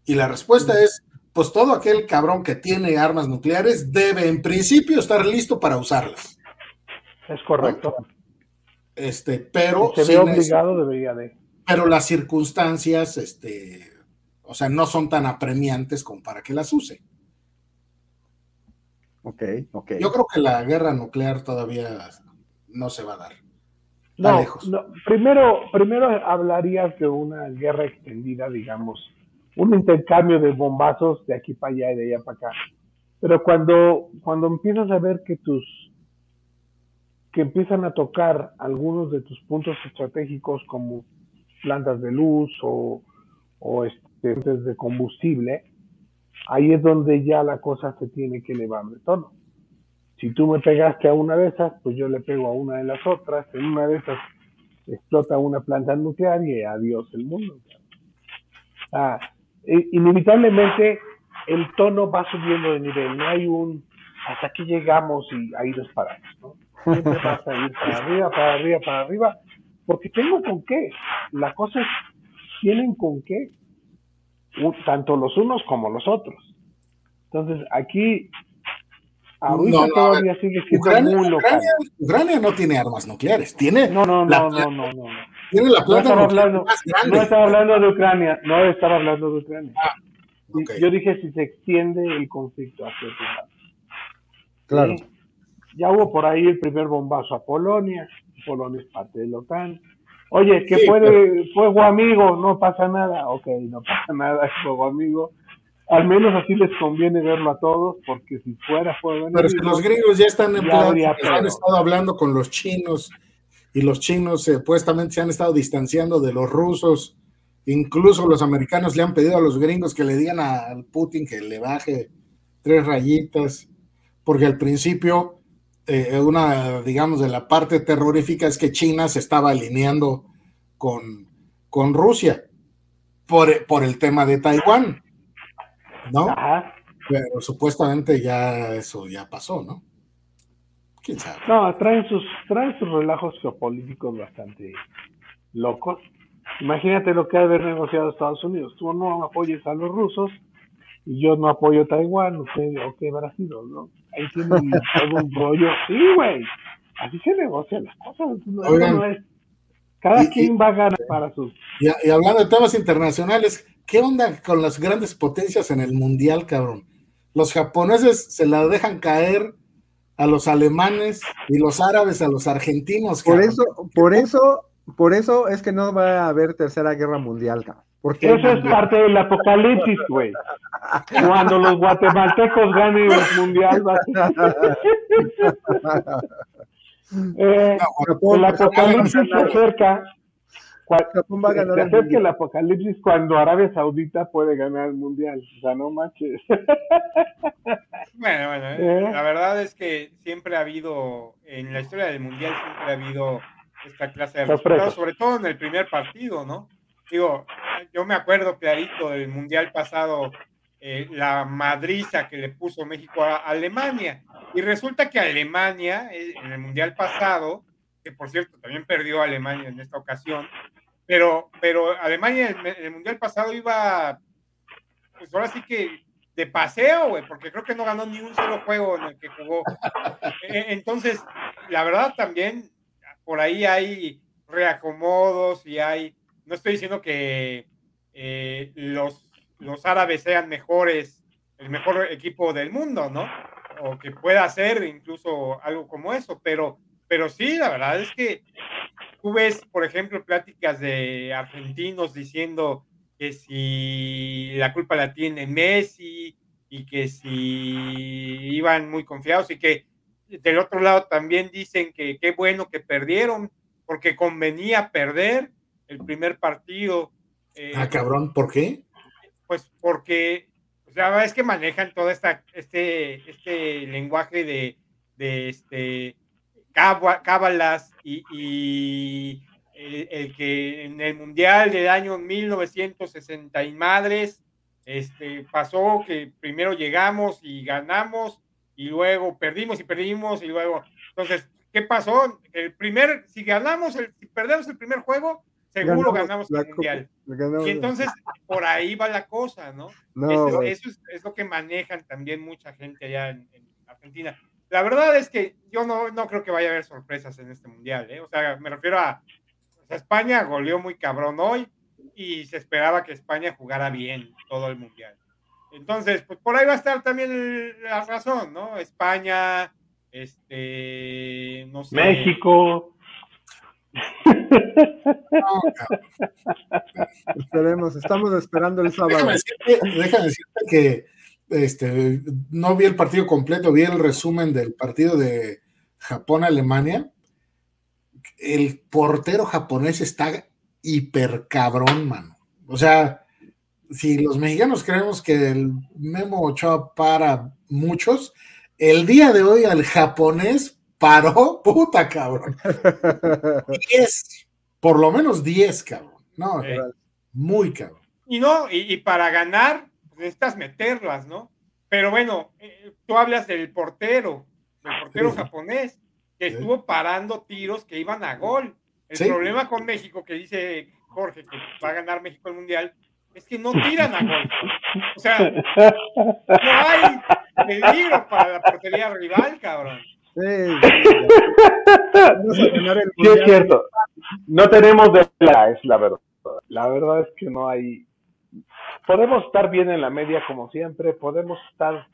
Y la respuesta es, pues todo aquel cabrón que tiene armas nucleares debe en principio estar listo para usarlas. Es correcto. Este, pero Se ve obligado, debería de. pero las circunstancias, este, o sea, no son tan apremiantes como para que las use. Ok, ok. Yo creo que la guerra nuclear todavía no se va a dar. No, lejos. no, primero, primero hablarías de una guerra extendida, digamos, un intercambio de bombazos de aquí para allá y de allá para acá. Pero cuando, cuando empiezas a ver que tus que empiezan a tocar algunos de tus puntos estratégicos como plantas de luz o, o este, de combustible, ahí es donde ya la cosa se tiene que elevar de tono. Si tú me pegaste a una de esas, pues yo le pego a una de las otras. En una de esas explota una planta nuclear y adiós el mundo. Ah, inevitablemente el tono va subiendo de nivel. No hay un hasta aquí llegamos y ahí nos paramos. ¿no? Siempre vas a ir para arriba, para arriba, para arriba, porque tengo con qué. La cosa es, tienen con qué, tanto los unos como los otros. Entonces, aquí, ahorita No, todavía sigue siendo Ucrania, muy local. Ucrania- Ucrania no tiene armas nucleares, tiene, No, no, no, no, no, no. no. Tiene la No estaba hablando, grande. no estaba hablando de Ucrania, no estaba hablando de Ucrania. ok. Yo dije si se extiende el conflicto hacia otro lado. Claro. Sí. Ya hubo por ahí el primer bombazo a Polonia. Polonia es parte de la OTAN. Oye, que Sí, fue de fuego amigo, no pasa nada. Ok, no pasa nada, es fuego amigo. Al menos así les conviene verlo a todos, porque si fuera fuego Pero si los gringos ya están en Ya plan, han estado hablando con los chinos y los chinos supuestamente se han estado distanciando de los rusos. Incluso los americanos le han pedido a los gringos que le digan a- al Putin que le baje tres rayitas, porque al principio eh, una, digamos, de la parte terrorífica es que China se estaba alineando con, con Rusia por, por el tema de Taiwán, ¿no? Ajá. Pero supuestamente ya eso ya pasó, ¿no? ¿Quién sabe? No, traen sus, traen sus relajos geopolíticos bastante locos. Imagínate lo que ha de haber negociado Estados Unidos. Tú no apoyes a los rusos y yo no apoyo a Taiwán, o qué, o qué habrá sido, ¿no? Ahí tienen todo un rollo. Sí, güey. Así se negocian las cosas. No, eso Oigan. no es- Cada Y- quien va a ganar para sus... Y, y hablando de temas internacionales, ¿qué onda con las grandes potencias en el mundial, cabrón? Los japoneses se la dejan caer a los alemanes y los árabes a los argentinos, Por eso, por eso, por eso es que no va a haber tercera guerra mundial, cabrón. Porque Eso es parte del apocalipsis, güey. Cuando los guatemaltecos ganen el mundial, va a ser- Eh, el apocalipsis se acerca. cua- Japón va a ganar se el acerca el apocalipsis cuando Arabia Saudita puede ganar el mundial. O sea, no manches. Bueno, bueno, eh, ¿Eh? la verdad es que siempre ha habido, en la historia del Mundial siempre ha habido esta clase de resultados, sobre todo en el primer partido, ¿no? Digo, yo me acuerdo clarito del Mundial pasado, eh, la madriza que le puso México a Alemania, y resulta que Alemania, eh, en el Mundial pasado, que por cierto también perdió Alemania en esta ocasión, pero, pero Alemania en el, en el Mundial pasado iba, pues ahora sí que de paseo, güey, porque creo que no ganó ni un solo juego en el que jugó. Eh, Entonces, la verdad también, por ahí hay reacomodos y hay, no estoy diciendo que eh, los, los árabes sean mejores, el mejor equipo del mundo, ¿no? O que pueda ser incluso algo como eso, pero, pero sí, la verdad es que tú ves, por ejemplo, pláticas de argentinos diciendo que si la culpa la tiene Messi y que si iban muy confiados y que del otro lado también dicen que qué bueno que perdieron porque convenía perder el primer partido. eh, Ah, cabrón, ¿por qué? pues porque, o sea, es que manejan todo esta, este, este lenguaje de, de este, cába- cábalas y, y el, el que en el Mundial del año 1960 y madres, este, pasó que primero llegamos y ganamos y luego perdimos y perdimos y luego, entonces, ¿qué pasó? El primer, si ganamos, el, si perdemos el primer juego, seguro ganamos, la el Copa- Mundial. ganamos- Y entonces, por ahí va la cosa, ¿no? no, eso, es, eso es, es lo que manejan también mucha gente allá en, en Argentina. La verdad es que yo no, no creo que vaya a haber sorpresas en este mundial, ¿eh? O sea, me refiero a, España goleó muy cabrón hoy y se esperaba que España jugara bien todo el mundial. Entonces, pues por ahí va a estar también el- la razón, ¿no? España, este, no sé. México. No, cabrón. Esperemos, estamos esperando el sábado. Déjame decirte, déjame decirte que este, no vi el partido completo, vi el resumen del partido de Japón-Alemania. El portero japonés está hiper cabrón, mano. O sea, si los mexicanos creemos que el Memo Ochoa para muchos, el día de hoy al japonés paró, puta cabrón. 10, por lo menos 10, cabrón. No, Eh, muy cabrón. Y no, y, y para ganar pues, necesitas meterlas, ¿no? Pero bueno, eh, tú hablas del portero, del portero Sí. japonés, que estuvo parando tiros que iban a gol. El Sí. problema con México, que dice Jorge que va a ganar México el Mundial, es que no tiran a gol. O sea, no hay peligro para la portería rival, cabrón. Sí, vamos a ganar el Sí, es cierto. No tenemos de la, es la verdad. La verdad es que no hay. Podemos estar bien en la media como siempre, podemos estar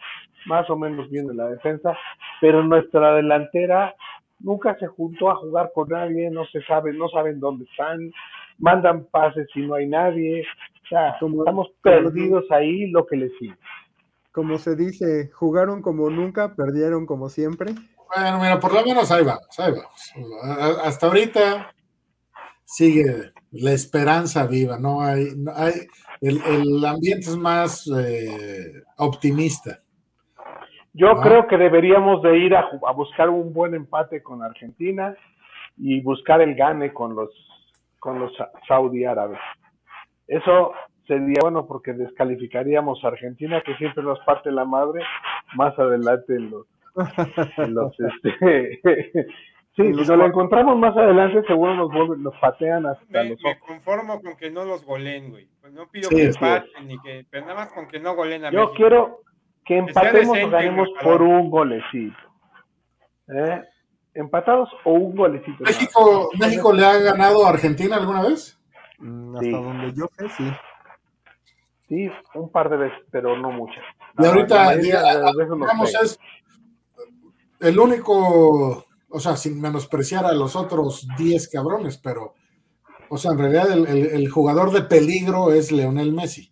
más o menos bien en la defensa, pero nuestra delantera nunca se juntó a jugar con nadie, no se sabe, no saben dónde están, mandan pases y no hay nadie. O sea, Como- estamos como- perdidos ahí lo que les sigue. Como se dice, jugaron como nunca, perdieron como siempre. Bueno, mira, por lo menos ahí vamos, ahí vamos. Hasta ahorita sigue la esperanza viva, no hay, no hay el, el ambiente es más eh, optimista. Yo Ah. creo que deberíamos de ir a, a buscar un buen empate con Argentina y buscar el gane con los con los sa- saudí árabes. Eso sería bueno porque descalificaríamos a Argentina que siempre nos parte la madre más adelante en los, en los, este, sí, si nos lo encontramos más adelante seguro nos vuelven, nos patean hasta Me, los me ojos. conformo con que no los goleen, güey. Pues no pido Sí, que sí. empaten ni que, pero nada más con que no goleen a Yo México. quiero que empatemos o ganemos por un golecito. ¿Eh? ¿Empatados o un golecito? más. ¿México, ¿México le ha ganado a Argentina alguna vez? Mm, Sí. Hasta donde yo sé, sí. Sí, un par de veces, pero no muchas. Y ahorita, digamos, es el único, o sea, sin menospreciar a los otros 10 cabrones, pero, o sea, en realidad el, el- el jugador de peligro es Leonel Messi.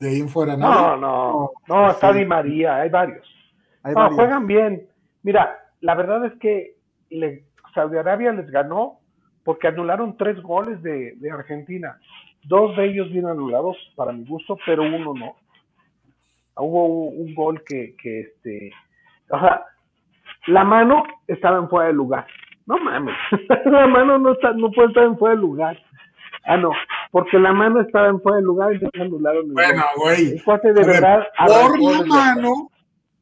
De ahí en fuera, No, nada. no, no, está Sí. Di María, hay varios. Hay No, varios. juegan bien. Mira, la verdad es que le Saudi Arabia les ganó porque anularon tres goles de, de Argentina. Dos de ellos bien anulados para mi gusto, pero uno no. Hubo un, un gol que, que este, o sea, la mano estaba en fuera de lugar. No mames, la mano no está, no puede estar en fuera de lugar. Ah, no, porque la mano estaba en fuera de lugar y entonces anularon Bueno, güey. De ver, verdad Por la mano,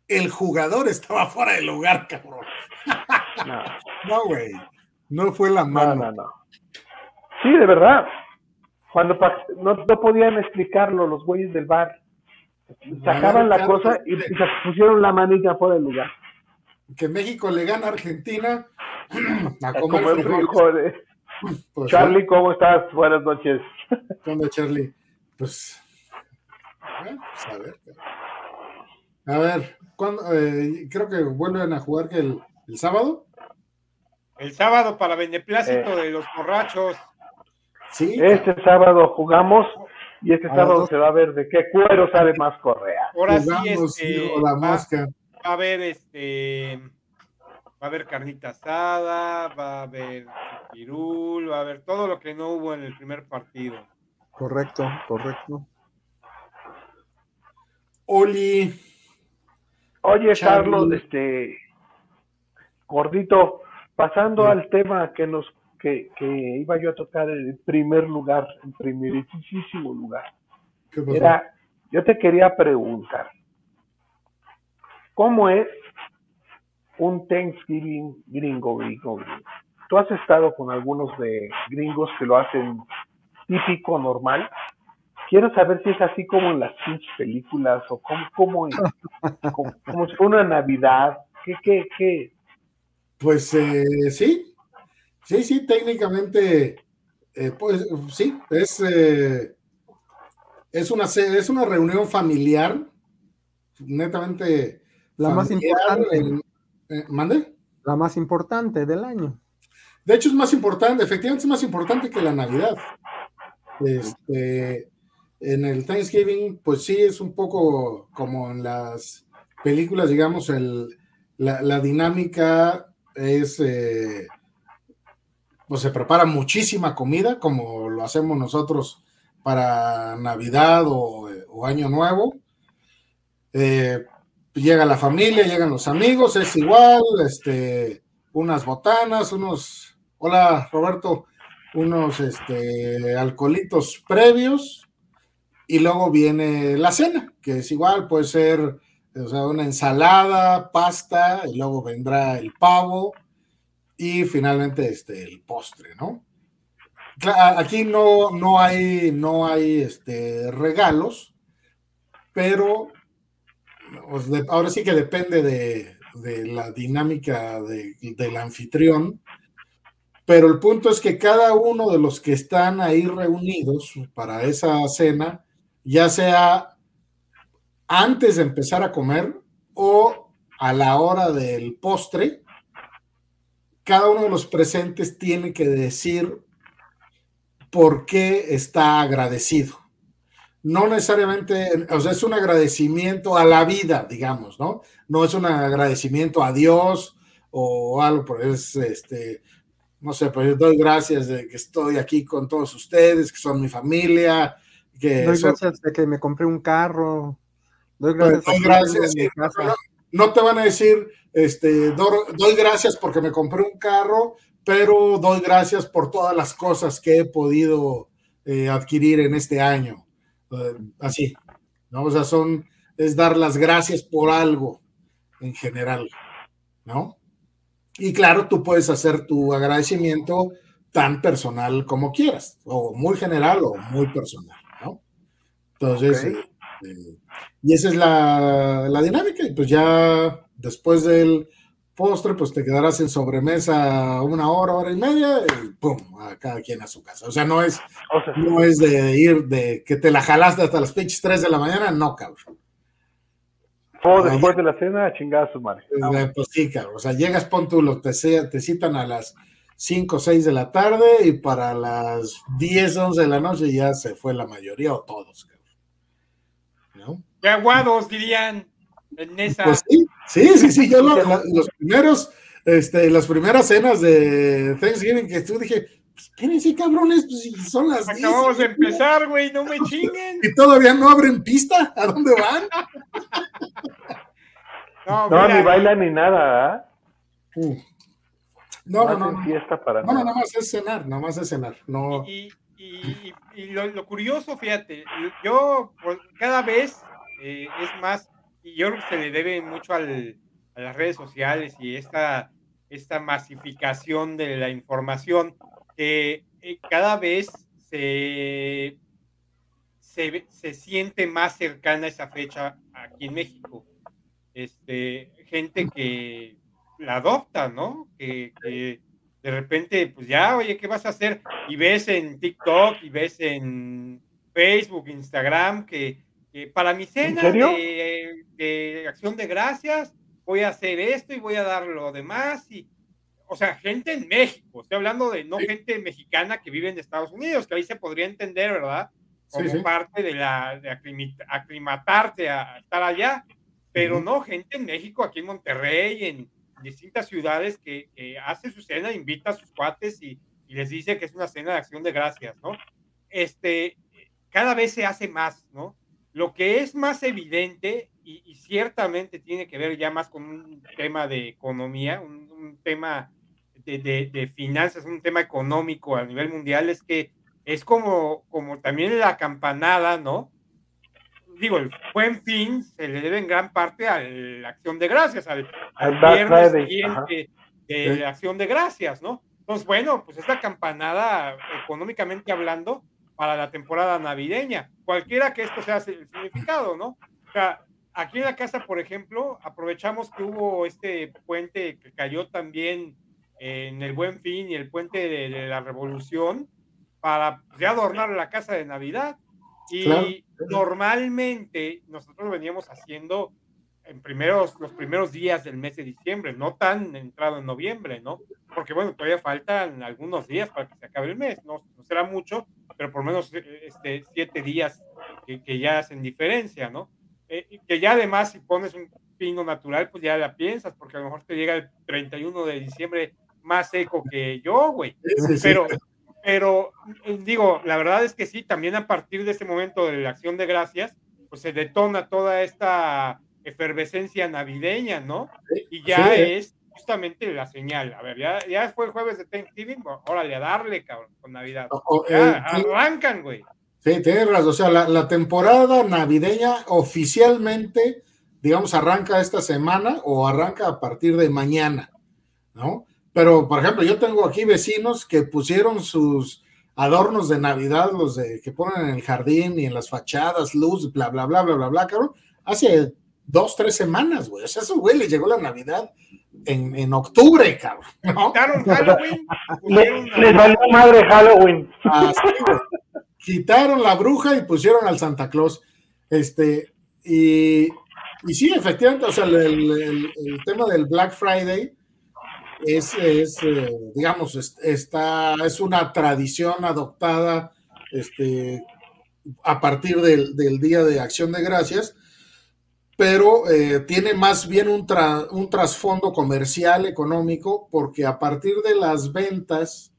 el jugador estaba fuera de lugar, cabrón. No. No, güey. No fue la No, mano. no, no. Sí, de verdad. Cuando no, no podían explicarlo los güeyes del bar. Sacaban la cosa y, y se pusieron la manita fuera del lugar. Que México le gana a Argentina a Como comer frijoles. Pues, Charlie, ¿cómo estás? Buenas noches. ¿qué onda, Charlie? Pues, pues, a ver. A ver, ¿cuándo, eh, creo que vuelven a jugar que el, el sábado. El sábado para beneplácito Eh. de los borrachos. Sí. Este sábado jugamos y este A sábado se va a ver de qué cuero sabe más Correa. Ahora sí, jugamos, este, hijo, la mosca. Va a haber este va a haber carnita asada, va a haber pirul, va a haber todo lo que no hubo en el primer partido. Correcto, correcto. Oli, Oye. Carlos, este gordito, pasando Sí. al tema que nos que, que iba yo a tocar en primer lugar, en primerísimo lugar. ¿qué pasó? Era, yo te quería preguntar, ¿cómo es un Thanksgiving gringo, gringo, gringo? Tú has estado con algunos de gringos que lo hacen típico, normal. Quiero saber si es así como en las películas o cómo, cómo, es, como, como si fuera una Navidad. ¿Qué, qué, qué? Pues eh, sí, sí, sí, técnicamente, eh, pues sí, es, eh, es, una, es una reunión familiar, netamente La más importante. en- eh, ¿Mande? La más importante del año. De hecho, es más importante, efectivamente es más importante que la Navidad. Este, en el Thanksgiving, pues sí, es un poco como en las películas, digamos, el, la, la dinámica es, eh, pues se prepara muchísima comida, como lo hacemos nosotros para Navidad o, o Año Nuevo. Eh, llega la familia, llegan los amigos, es igual, este, unas botanas, unos, hola Roberto, unos este, alcoholitos previos y luego viene la cena, que es igual, puede ser una ensalada, pasta, y luego vendrá el pavo y finalmente este, el postre, ¿no? Aquí no, no hay, no hay este, regalos, pero pues, ahora sí que depende de, de la dinámica de- del anfitrión, pero el punto es que cada uno de los que están ahí reunidos para esa cena, ya sea antes de empezar a comer o a la hora del postre, cada uno de los presentes tiene que decir por qué está agradecido. No necesariamente, o sea, es un agradecimiento a la vida, digamos, ¿no? No es un agradecimiento a Dios o algo, pero es este, no sé, pues doy gracias de que estoy aquí con todos ustedes, que son mi familia, que Doy son- gracias de que me compré un carro. Doy Pues, gracias doy sí, no, no te van a decir, este, do- doy gracias porque me compré un carro, pero doy gracias por todas las cosas que he podido eh, adquirir en este año. Eh, así, ¿no? O sea, son, es dar las gracias por algo en general, ¿no? Y claro, tú puedes hacer tu agradecimiento tan personal como quieras, o muy general o muy personal, ¿no? Entonces, eh, eh, y esa es la, la dinámica, y pues ya después del postre, pues te quedarás en sobremesa una hora, hora y media, y pum, a cada quien a su casa. O sea, no es, O sea, no es de ir de que te la jalaste hasta las pinches 3 de la mañana, no, cabrón. o después de la cena, a chingar a su madre. Eh, Pues sí, cabrón. O sea, llegas, pon tú, lo- te, se- te citan a las 5 o 6 de la tarde y para las 10, 11 de la noche ya se fue la mayoría o todos, cabrón. ¿No? ¡Qué aguados! Dirían en esa. Pues sí, sí, sí, sí. Yo lo- la- los primeros, este, las primeras cenas de Thanksgiving que tú dije, pues, espérense, cabrones, pues son las 10. Acabamos de empezar, güey, no me chinguen. Y todavía no abren pista. ¿A dónde van? No, No, ni bailan ni nada, ¿ah? No, no, no. No, fiesta para no, no, nada. nada más es cenar, nada más es cenar. No. Y, y- y- y lo, lo curioso, fíjate, yo pues, cada vez eh, es más, y yo creo que se le debe mucho al- a las redes sociales y esta, esta masificación de la información, que eh, cada vez se, se, se siente más cercana esa fecha aquí en México. Este, gente que la adopta, ¿no? Que de repente, pues ya, oye, ¿qué vas a hacer? Y ves en TikTok y ves en Facebook, Instagram, que, que para mi cena de, de acción de gracias voy a hacer esto y voy a dar lo demás. Y, o sea, gente en México, estoy hablando de no gente mexicana que vive en Estados Unidos, que ahí se podría entender, ¿verdad? Como sí. parte de la de aclimatarte a estar allá, pero no, gente en México, aquí en Monterrey, en distintas ciudades que, que hace su cena, invita a sus cuates y, y les dice que es una cena de acción de gracias, ¿no? Este, cada vez se hace más, ¿no? Lo que es más evidente y, y ciertamente tiene que ver ya más con un tema de economía, un, un tema de, de- de finanzas, un tema económico a nivel mundial, es que es como, como también la campanada, ¿no? Digo, el buen fin se le debe en gran parte a la acción de gracias, al, al viernes siguiente de Sí. la acción de gracias, ¿no? Entonces, bueno, pues es la campanada económicamente hablando para la temporada navideña, cualquiera que esto sea el significado, ¿no? O sea, aquí en la casa, por ejemplo, aprovechamos que hubo este puente que cayó también en el Buen Fin y el puente de, de la Revolución para pues, ya adornar la casa de Navidad. Y Claro. normalmente nosotros veníamos haciendo en primeros, los primeros días del mes de diciembre, no tan entrado en noviembre, ¿no? Porque bueno, todavía faltan algunos días para que se acabe el mes, no, no será mucho, pero por lo menos eh, este, siete días que, que ya hacen diferencia, ¿no? Eh, que ya además si pones un pino natural, pues ya la piensas, porque a lo mejor te llega el 31 de diciembre más seco que yo, güey. Sí, sí, sí. Pero, pero eh, digo, la verdad es que sí, también a partir de ese momento de la acción de gracias, pues se detona toda esta efervescencia navideña, ¿no? Y ya Sí. es justamente la señal. A ver, ya, ya fue el jueves de Thanksgiving, órale, a darle, cabrón, con Navidad. Ya, eh, arrancan, güey. Sí, tienes razón. O sea, la, la temporada navideña oficialmente, digamos, arranca esta semana o arranca a partir de mañana, ¿no? Pero, por ejemplo, yo tengo aquí vecinos que pusieron sus adornos de Navidad, los de, que ponen en el jardín y en las fachadas, luz, bla, bla, bla, bla, bla, bla, cabrón, hace dos, tres semanas, güey. O sea, eso, güey, les llegó la Navidad en, en octubre, cabrón, ¿no? Quitaron Halloween, Le- pusieron les valió madre Halloween. Así, güey. Quitaron la bruja y pusieron al Santa Claus. Este, y, y sí, efectivamente, o sea, el, el- el- el tema del Black Friday es, es, eh, digamos, es, está, es una tradición adoptada este, a partir del, del Día de Acción de Gracias, pero eh, tiene más bien un, tra- un trasfondo comercial, económico, porque a partir de las ventas,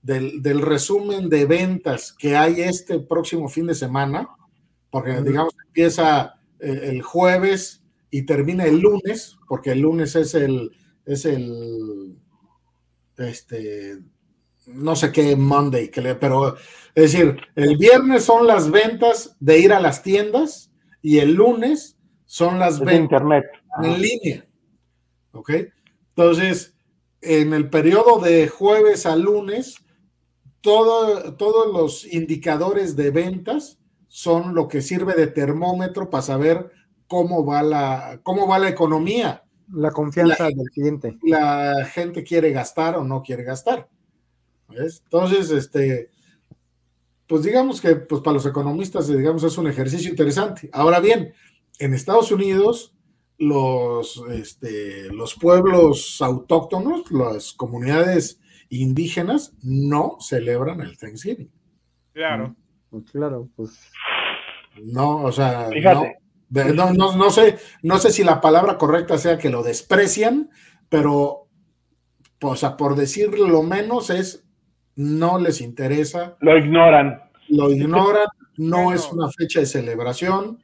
del, del resumen de ventas que hay este próximo fin de semana, porque digamos empieza eh, el jueves y termina el lunes, porque el lunes es el, es el, este, no sé qué Monday, que le, pero es decir, el viernes son las ventas de ir a las tiendas y el lunes son las ventas internet. en línea. ¿Ok? Entonces, en el periodo de jueves a lunes, todo- todos los indicadores de ventas son lo que sirve de termómetro para saber cómo va la, cómo va la economía. La confianza del cliente. La gente quiere gastar o no quiere gastar. ¿Ves? Entonces, este, pues digamos que pues para los economistas, digamos, es un ejercicio interesante. Ahora bien, en Estados Unidos, los, este, los pueblos autóctonos, las comunidades indígenas, no celebran el Thanksgiving. Claro. Pues claro, pues No, o sea, Fíjate. no, no, no, no sé, no sé si la palabra correcta sea que lo desprecian, pero o sea, por decirlo lo menos, es no les interesa, Lo ignoran. lo ignoran, no es una fecha de celebración,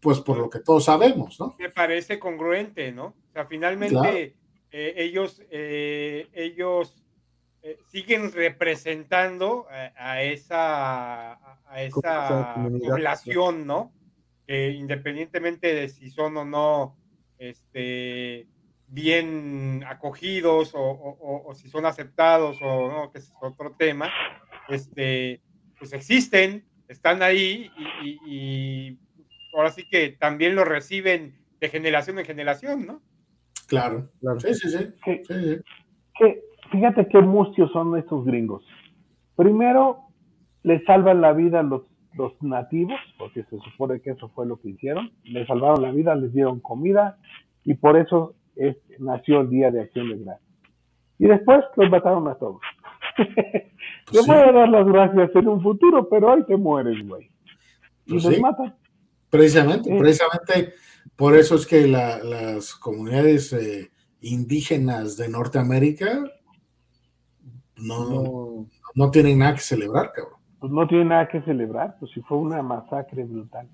pues por lo que todos sabemos, ¿no? me parece congruente, ¿no? O sea, finalmente Claro. eh, ellos, eh, ellos eh, siguen representando a, a esa, a- esa población, ¿no? Que independientemente de si son o no este, bien acogidos o, o- o- o si son aceptados o no, que es otro tema, este, pues existen, están ahí y, y- y ahora sí que también lo reciben de generación en generación, ¿no? Claro. Claro. Sí, sí, sí. Sí. sí, sí. que fíjate qué mustios son estos gringos. Primero, les salvan la vida a los, los nativos, porque se supone que eso fue lo que hicieron. Les salvaron la vida, les dieron comida y por eso es- nació el Día de Acción de Gracias. Y después los mataron a todos. Te Pues sí. voy a dar las gracias en un futuro, pero hoy te mueres, güey. Y Pues los sí. matan. Precisamente, precisamente por eso es que la- las comunidades eh, indígenas de Norteamérica no, No, no tienen nada que celebrar, cabrón. Pues no tiene nada que celebrar, pues si fue una masacre brutal.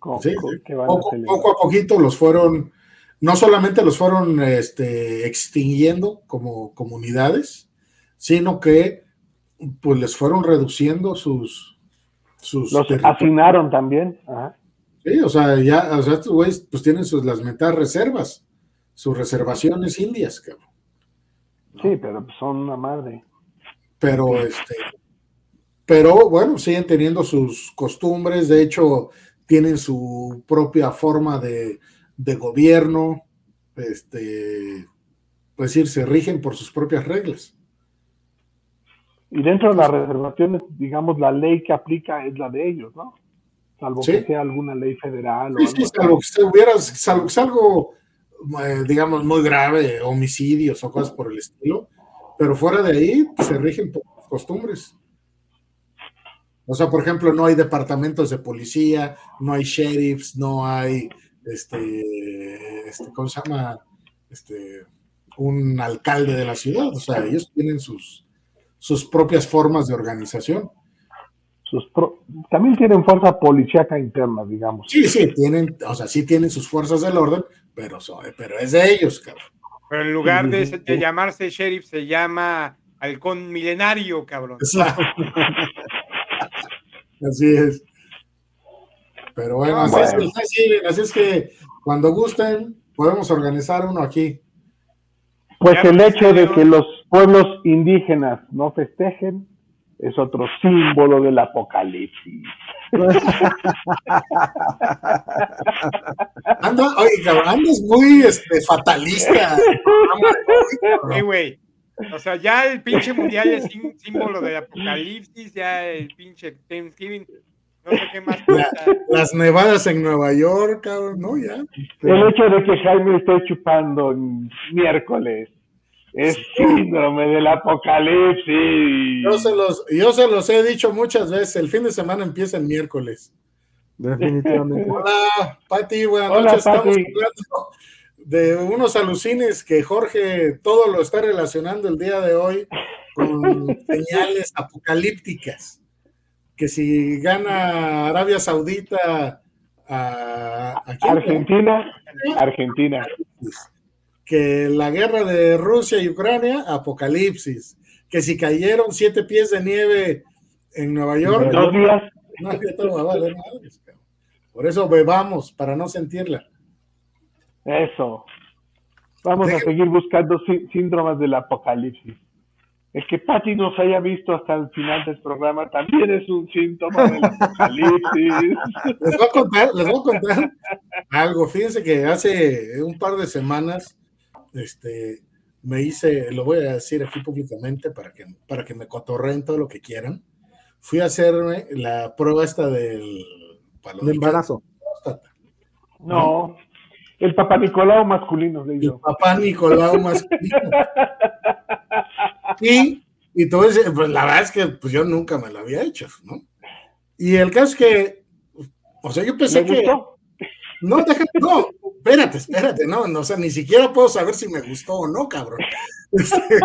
¿Cómo- Sí, qué van a Poco, celebrar? poco a poquito los fueron, no solamente los fueron este, extinguiendo como comunidades, sino que pues les fueron reduciendo sus, sus Los hacinaron también. Ajá. Sí, o sea, ya, o sea, estos güeyes pues tienen sus las metadas reservas, sus reservaciones indias, cabrón. Sí, pero son una madre. Pero este, pero bueno, siguen teniendo sus costumbres, de hecho, tienen su propia forma de, de gobierno, este, pues decir, se rigen por sus propias reglas. Y dentro de las reservaciones, digamos, la ley que aplica es la de ellos, ¿no? Salvo Sí. que sea alguna ley federal o Sí, algo sí, salvo que se hubiera, salvo que sea algo, eh, digamos, muy grave, homicidios o cosas por el estilo, pero fuera de ahí se rigen por costumbres. O sea, por ejemplo, no hay departamentos de policía, no hay sheriffs, no hay, este, este, ¿cómo se llama? Este, un alcalde de la ciudad. O sea, ellos tienen sus, sus propias formas de organización. Sus pro- También tienen fuerza policíaca interna, digamos. Sí, sí, tienen, o sea, sí tienen sus fuerzas del orden, pero, so- pero es de ellos, cabrón. Pero en lugar de, de llamarse sheriff, se llama halcón milenario, cabrón. Exacto. Así es. Pero bueno, así, Bueno. Es, que- así, así es que cuando gusten, podemos organizar uno aquí. Pues Ya el hecho de que los pueblos indígenas no festejen es otro símbolo del apocalipsis. Anda, oye, cabrón, andas muy este, fatalista. Sí, güey. O sea, ya el pinche mundial es símbolo del apocalipsis, ya el pinche Thanksgiving, no sé qué más. La- las nevadas en Nueva York, cabrón, ¿no? Ya. El hecho de que Jaime esté chupando en miércoles es síndrome del apocalipsis. Yo se, los, yo se los he dicho muchas veces, el fin de semana empieza el miércoles. definitivamente. Hola, Pati, buenas Hola, noches. Estamos hablando de unos alucines que Jorge todo lo está relacionando el día de hoy con señales apocalípticas. Que si gana Arabia Saudita a, ¿a quién? Argentina, Argentina. Que la guerra de Rusia y Ucrania, apocalipsis. Que si cayeron siete pies de nieve en Nueva York, Dos días. no, ya te va a valer madres, cabrón. Por eso bebamos, para no sentirla. Eso. Vamos a seguir buscando sí- síndromes del apocalipsis. El que Patty nos haya visto hasta el final del programa también es un síntoma del apocalipsis. Les voy a contar, les voy a contar algo. Fíjense que hace un par de semanas, este, me hice, lo voy a decir aquí públicamente para que, para que me cotorreen todo lo que quieran. Fui a hacerme la prueba esta del palo De del embarazo. No, el papá Nicolau masculino, le El digo. papá Nicolau masculino. Y, y todo ese, pues la verdad es que pues, yo nunca me lo había hecho, ¿no? Y el caso es que, o sea, yo ¿Le pensé que. gustó? No, deja, no, espérate, espérate, no, no, o sea, ni siquiera puedo saber si me gustó o no, cabrón. Este,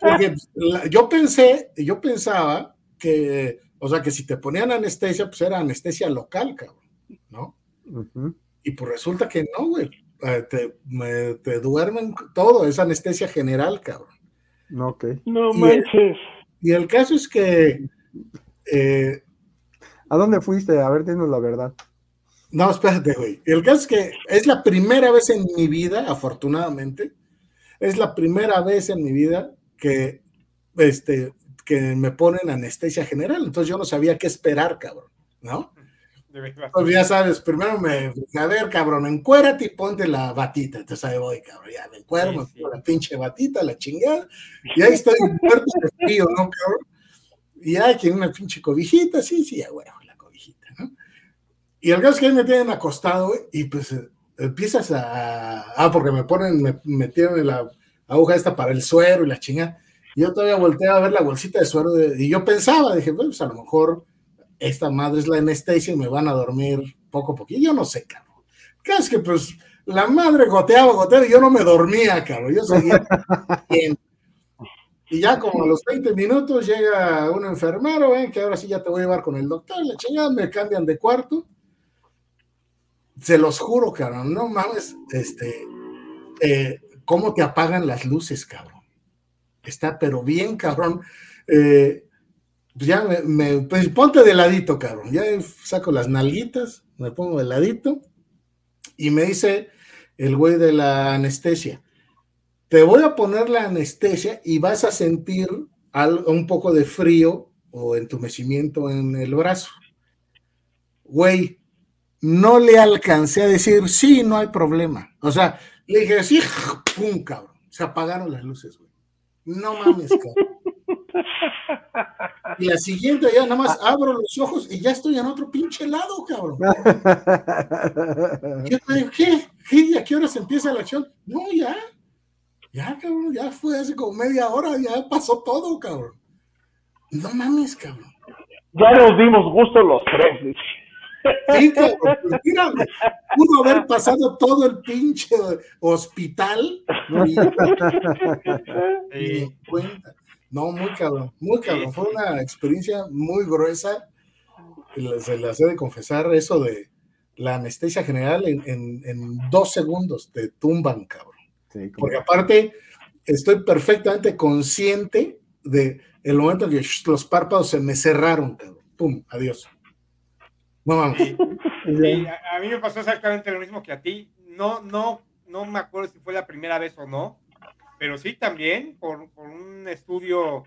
porque la- yo pensé, yo pensaba que, o sea, que si te ponían anestesia, pues era anestesia local, cabrón, ¿no? Y pues resulta que no, güey. Eh, Te, me- te duermen todo, es anestesia general, cabrón. Ok. No Y- manches. Y el caso es que, eh, ¿A dónde fuiste? A ver, dinos la verdad. No, espérate, güey. El caso es que es la primera vez en mi vida, afortunadamente, es la primera vez en mi vida que, este, que me ponen anestesia general. Entonces yo no sabía qué esperar, cabrón, ¿no? Pues ya sabes, primero me, a ver, cabrón, encuérate y ponte la batita. Entonces ahí voy, cabrón, ya me encuero, Sí, me sí. la pinche batita, la chingada, y ahí estoy muerto de frío, ¿no, cabrón? Y hay quien una pinche cobijita, sí, sí, ya, güey, la cobijita, ¿no? Y el caso es que ahí me tienen acostado, y pues eh, empiezas a. Ah, porque me ponen, me metieron en la aguja esta para el suero y la chingada. Y yo todavía volteé a ver la bolsita de suero, de- y yo pensaba, dije, pues a lo mejor esta madre es la anestesia y me van a dormir poco a poquito. Yo no sé, cabrón. Es que pues la madre goteaba, goteaba y yo no me dormía, cabrón. Yo seguía bien. Y ya como a los 20 minutos llega un enfermero, ven que ahora sí ya te voy a llevar con el doctor, la chingada, me cambian de cuarto. Se los juro, cabrón, no mames, este, eh, cómo te apagan las luces, cabrón. Está, pero bien, cabrón. Eh, pues ya me, pues ponte de ladito, cabrón. Ya saco las nalguitas, me pongo de ladito y me dice el güey de la anestesia, te voy a poner la anestesia y vas a sentir al- un poco de frío o entumecimiento en el brazo. Güey, no le alcancé a decir, sí, no hay problema. O sea, le dije, sí, pum, cabrón. Se apagaron las luces, güey. No mames, cabrón. Y la siguiente ya nada más abro los ojos y ya estoy en otro pinche lado, cabrón. Yo te digo, ¿qué? ¿Qué? ¿Y a qué hora se empieza la acción? No, ya. Ya, cabrón, ya fue hace como media hora, ya pasó todo, cabrón. No mames, cabrón. Ya nos dimos gusto los tres. Sí, cabrón, mira, pudo haber pasado todo el pinche hospital y Sí. ni en cuenta. No, muy cabrón, muy cabrón. Fue una experiencia muy gruesa. Se las he de confesar, eso de la anestesia general en, en- en dos segundos te tumban, cabrón. Sí, Porque aparte estoy perfectamente consciente de el momento en que los párpados se me cerraron, cabrón. Pum, adiós. No mames. Sí. y Sí, ya- a, a mí me pasó exactamente lo mismo que a ti. No, no, no me acuerdo si fue la primera vez o no, pero sí también por, por un estudio,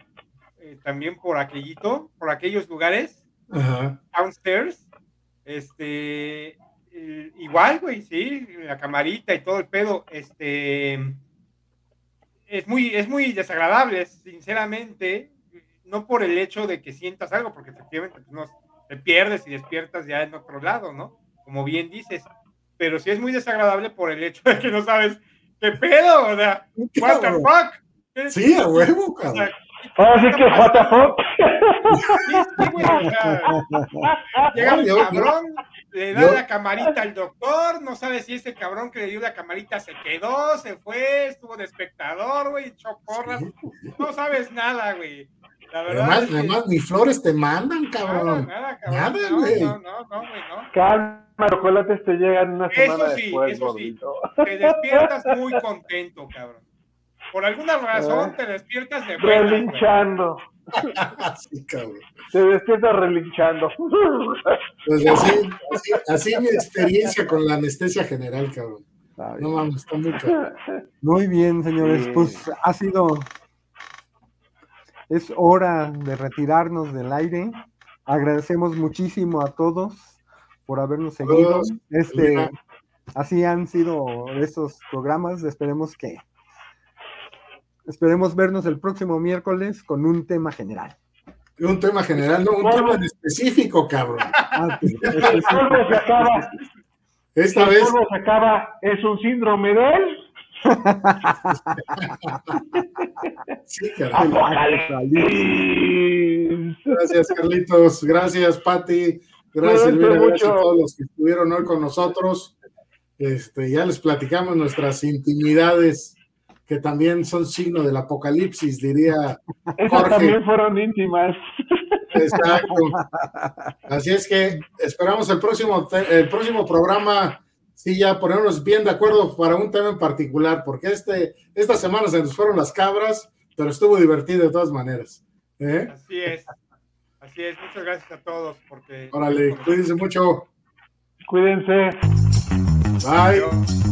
eh, también por aquellito, por aquellos lugares, Ajá. downstairs, este, eh, igual, güey, sí, la camarita y todo el pedo, este, es muy, es muy desagradable, sinceramente, no por el hecho de que sientas algo, porque efectivamente pues, no, te pierdes y despiertas ya en otro lado, ¿no? Como bien dices, pero sí es muy desagradable por el hecho de que no sabes qué pedo, o sea, what the fuck. Sí, a huevo, O cabrón. sea, Ahora sí que sí, güey, o sea, Llega un cabrón, le da yo- la camarita al doctor, no sabe si ese cabrón que le dio la camarita se quedó, se fue, estuvo de espectador, güey, echó porras, no sabes nada, güey. La verdad Además, es que además, ni flores te mandan, cabrón. nada, cabrón, Nada, no, güey. no, no, no, güey, no. Calma, los chocolates te llegan una Eso semana sí, después, eso sí. gordito. Te despiertas muy contento, cabrón. Por alguna razón ¿Eh? te despiertas de buenas. Relinchando. Sí, cabrón. Te despiertas relinchando. Pues así, así, así mi experiencia con la anestesia general, cabrón. No mames, está muy cabrón. Muy bien, señores. Sí. Pues ha sido. Es hora de retirarnos del aire. Agradecemos muchísimo a todos por habernos seguido. Todos. Este, así han sido estos programas. Esperemos que. Esperemos vernos el próximo miércoles con un tema general. Un tema general, no, un tema en específico, cabrón. Ah, El polvo se acaba. Esta El vez, polvo se acaba. Es un síndrome de él. sí. Gracias, Carlitos. Gracias, Pati. Gracias, Elvira. Gracias a todos los que estuvieron hoy con nosotros. Este, ya les platicamos nuestras intimidades que también son signo del apocalipsis, diría Esas Jorge. también fueron íntimas. Exacto. Así es que esperamos el próximo, el próximo programa, sí, ya ponernos bien de acuerdo para un tema en particular, porque este, esta semana se nos fueron las cabras, pero estuvo divertido de todas maneras. ¿eh? Así es. Así es. Muchas gracias a todos. Porque Órale, cuídense mucho. Cuídense. Bye. Adiós.